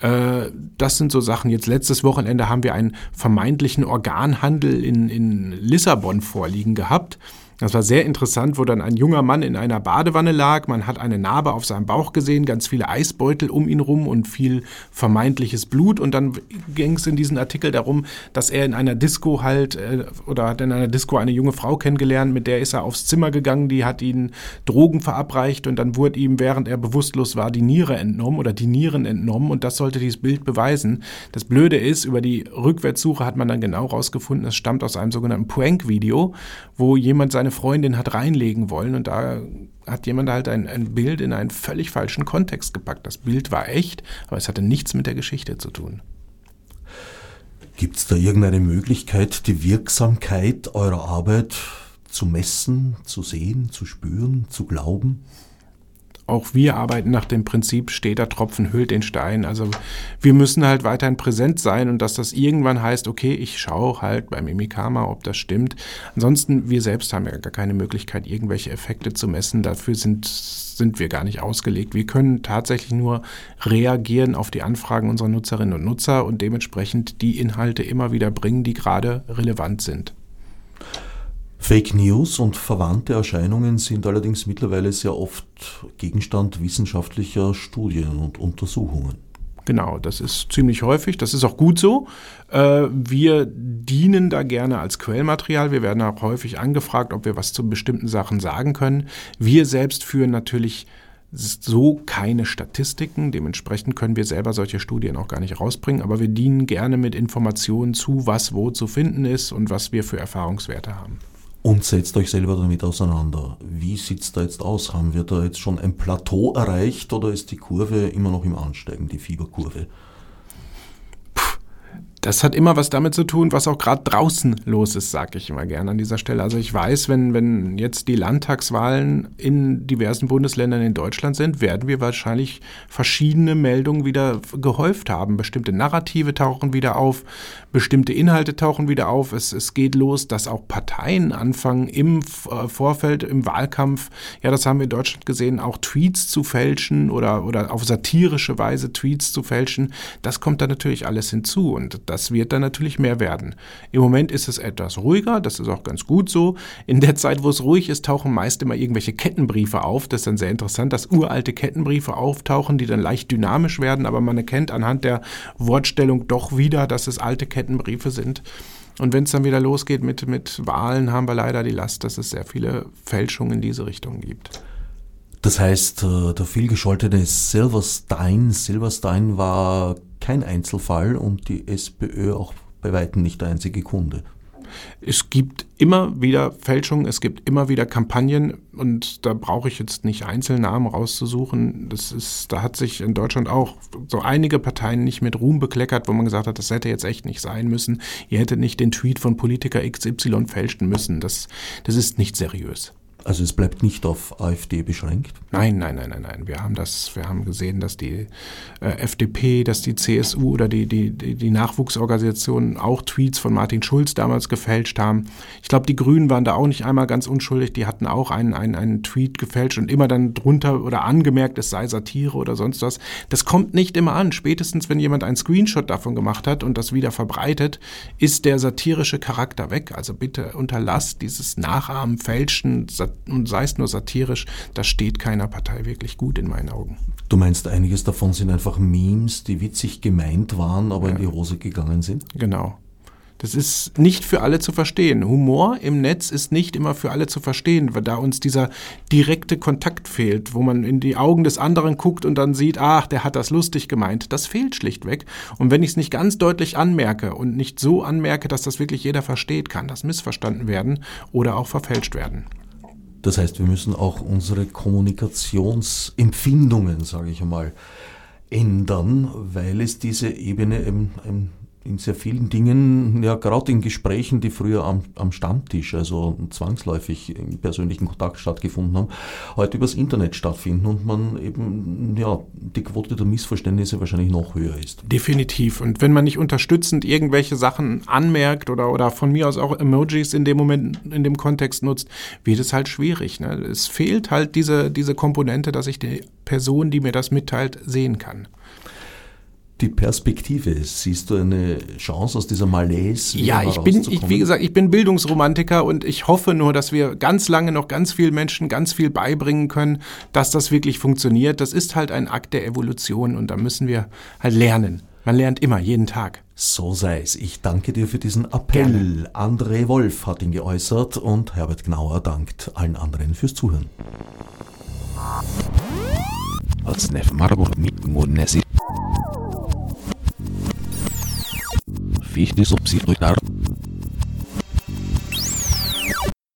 Äh, das sind so Sachen. Jetzt letztes Wochenende haben wir einen vermeintlichen Organhandel in, in Lissabon vorliegen gehabt. Das war sehr interessant, wo dann ein junger Mann in einer Badewanne lag. Man hat eine Narbe auf seinem Bauch gesehen, ganz viele Eisbeutel um ihn rum und viel vermeintliches Blut. Und dann ging es in diesem Artikel darum, dass er in einer Disco halt äh, oder hat in einer Disco eine junge Frau kennengelernt, mit der ist er aufs Zimmer gegangen, die hat ihn Drogen verabreicht und dann wurde ihm, während er bewusstlos war, die Niere entnommen oder die Nieren entnommen und das sollte dieses Bild beweisen. Das Blöde ist, über die Rückwärtssuche hat man dann genau rausgefunden, es stammt aus einem sogenannten Prank-Video, wo jemand seine seine Freundin hat reinlegen wollen und da hat jemand halt ein, ein Bild in einen völlig falschen Kontext gepackt. Das Bild war echt, aber es hatte nichts mit der Geschichte zu tun. Gibt es da irgendeine Möglichkeit, die Wirksamkeit eurer Arbeit zu messen, zu sehen, zu spüren, zu glauben? Auch wir arbeiten nach dem Prinzip, steter Tropfen hüllt den Stein. Also wir müssen halt weiterhin präsent sein und dass das irgendwann heißt, okay, ich schaue halt bei Mimikama, ob das stimmt. Ansonsten, wir selbst haben ja gar keine Möglichkeit, irgendwelche Effekte zu messen. Dafür sind, sind wir gar nicht ausgelegt. Wir können tatsächlich nur reagieren auf die Anfragen unserer Nutzerinnen und Nutzer und dementsprechend die Inhalte immer wieder bringen, die gerade relevant sind. Fake News und verwandte Erscheinungen sind allerdings mittlerweile sehr oft Gegenstand wissenschaftlicher Studien und Untersuchungen. Genau, das ist ziemlich häufig, das ist auch gut so. Äh, wir dienen da gerne als Quellmaterial. Wir werden auch häufig angefragt, ob wir was zu bestimmten Sachen sagen können. Wir selbst führen natürlich so keine Statistiken. Dementsprechend können wir selber solche Studien auch gar nicht rausbringen. Aber wir dienen gerne mit Informationen zu, was wo zu finden ist und was wir für Erfahrungswerte haben und setzt euch selber damit auseinander. Wie sieht es da jetzt aus? Haben wir da jetzt schon ein Plateau erreicht oder ist die Kurve immer noch im Ansteigen, die Fieberkurve? Das hat immer was damit zu tun, was auch gerade draußen los ist, sage ich immer gerne an dieser Stelle. Also ich weiß, wenn, wenn jetzt die Landtagswahlen in diversen Bundesländern in Deutschland sind, werden wir wahrscheinlich verschiedene Meldungen wieder gehäuft haben. Bestimmte Narrative tauchen wieder auf, bestimmte Inhalte tauchen wieder auf. Es, es geht los, dass auch Parteien anfangen, im äh, Vorfeld, im Wahlkampf, ja, das haben wir in Deutschland gesehen, auch Tweets zu fälschen oder, oder auf satirische Weise Tweets zu fälschen. Das kommt da natürlich alles hinzu und das das wird dann natürlich mehr werden. Im Moment ist es etwas ruhiger, das ist auch ganz gut so. In der Zeit, wo es ruhig ist, tauchen meist immer irgendwelche Kettenbriefe auf. Das ist dann sehr interessant, dass uralte Kettenbriefe auftauchen, die dann leicht dynamisch werden, aber man erkennt anhand der Wortstellung doch wieder, dass es alte Kettenbriefe sind. Und wenn es dann wieder losgeht mit, mit Wahlen, haben wir leider die Last, dass es sehr viele Fälschungen in diese Richtung gibt. Das heißt, äh, der vielgescholtene Silverstein, Silverstein war kein Einzelfall und die SPÖ auch bei weitem nicht der einzige Kunde. Es gibt immer wieder Fälschungen, es gibt immer wieder Kampagnen und da brauche ich jetzt nicht Einzelnamen rauszusuchen. Das ist, da hat sich in Deutschland auch so einige Parteien nicht mit Ruhm bekleckert, wo man gesagt hat, das hätte jetzt echt nicht sein müssen. Ihr hättet nicht den Tweet von Politiker XY fälschen müssen. Das, das ist nicht seriös. Also es bleibt nicht auf AfD beschränkt? Nein, nein, nein, nein, nein. Wir haben das, wir haben gesehen, dass die äh, FDP, dass die CSU oder die, die, die, Nachwuchsorganisationen auch Tweets von Martin Schulz damals gefälscht haben. Ich glaube, die Grünen waren da auch nicht einmal ganz unschuldig. Die hatten auch einen, einen, einen Tweet gefälscht und immer dann drunter oder angemerkt, es sei Satire oder sonst was. Das kommt nicht immer an. Spätestens, wenn jemand einen Screenshot davon gemacht hat und das wieder verbreitet, ist der satirische Charakter weg. Also bitte unterlasst dieses Nachahmen, Fälschen, Sat und sei es nur satirisch, das steht keiner Partei wirklich gut in meinen Augen. Du meinst, einiges davon sind einfach Memes, die witzig gemeint waren, aber ja. in die Hose gegangen sind? Genau. Das ist nicht für alle zu verstehen. Humor im Netz ist nicht immer für alle zu verstehen, weil da uns dieser direkte Kontakt fehlt, wo man in die Augen des anderen guckt und dann sieht, ach, der hat das lustig gemeint. Das fehlt schlichtweg. Und wenn ich es nicht ganz deutlich anmerke und nicht so anmerke, dass das wirklich jeder versteht, kann das missverstanden werden oder auch verfälscht werden. Das heißt, wir müssen auch unsere Kommunikationsempfindungen, sage ich einmal, ändern, weil es diese Ebene eben, eben in sehr vielen Dingen, ja gerade in Gesprächen, die früher am, am Stammtisch, also zwangsläufig im persönlichen Kontakt stattgefunden haben, heute übers Internet stattfinden und man eben, ja, die Quote der Missverständnisse wahrscheinlich noch höher ist. Definitiv. Und wenn man nicht unterstützend irgendwelche Sachen anmerkt oder, oder von mir aus auch Emojis in dem Moment, in dem Kontext nutzt, wird es halt schwierig. Ne? Es fehlt halt diese, diese Komponente, dass ich die Person, die mir das mitteilt, sehen kann die Perspektive? Siehst du eine Chance aus dieser Malaise? Ja, ich bin, ich, wie gesagt, ich bin Bildungsromantiker und ich hoffe nur, dass wir ganz lange noch ganz vielen Menschen ganz viel beibringen können, dass das wirklich funktioniert. Das ist halt ein Akt der Evolution und da müssen wir halt lernen. Man lernt immer, jeden Tag. So sei es. Ich danke dir für diesen Appell. Gerne. André Wolf hat ihn geäußert und Herbert Gnauer dankt allen anderen fürs Zuhören ich nicht, ob durchdacht.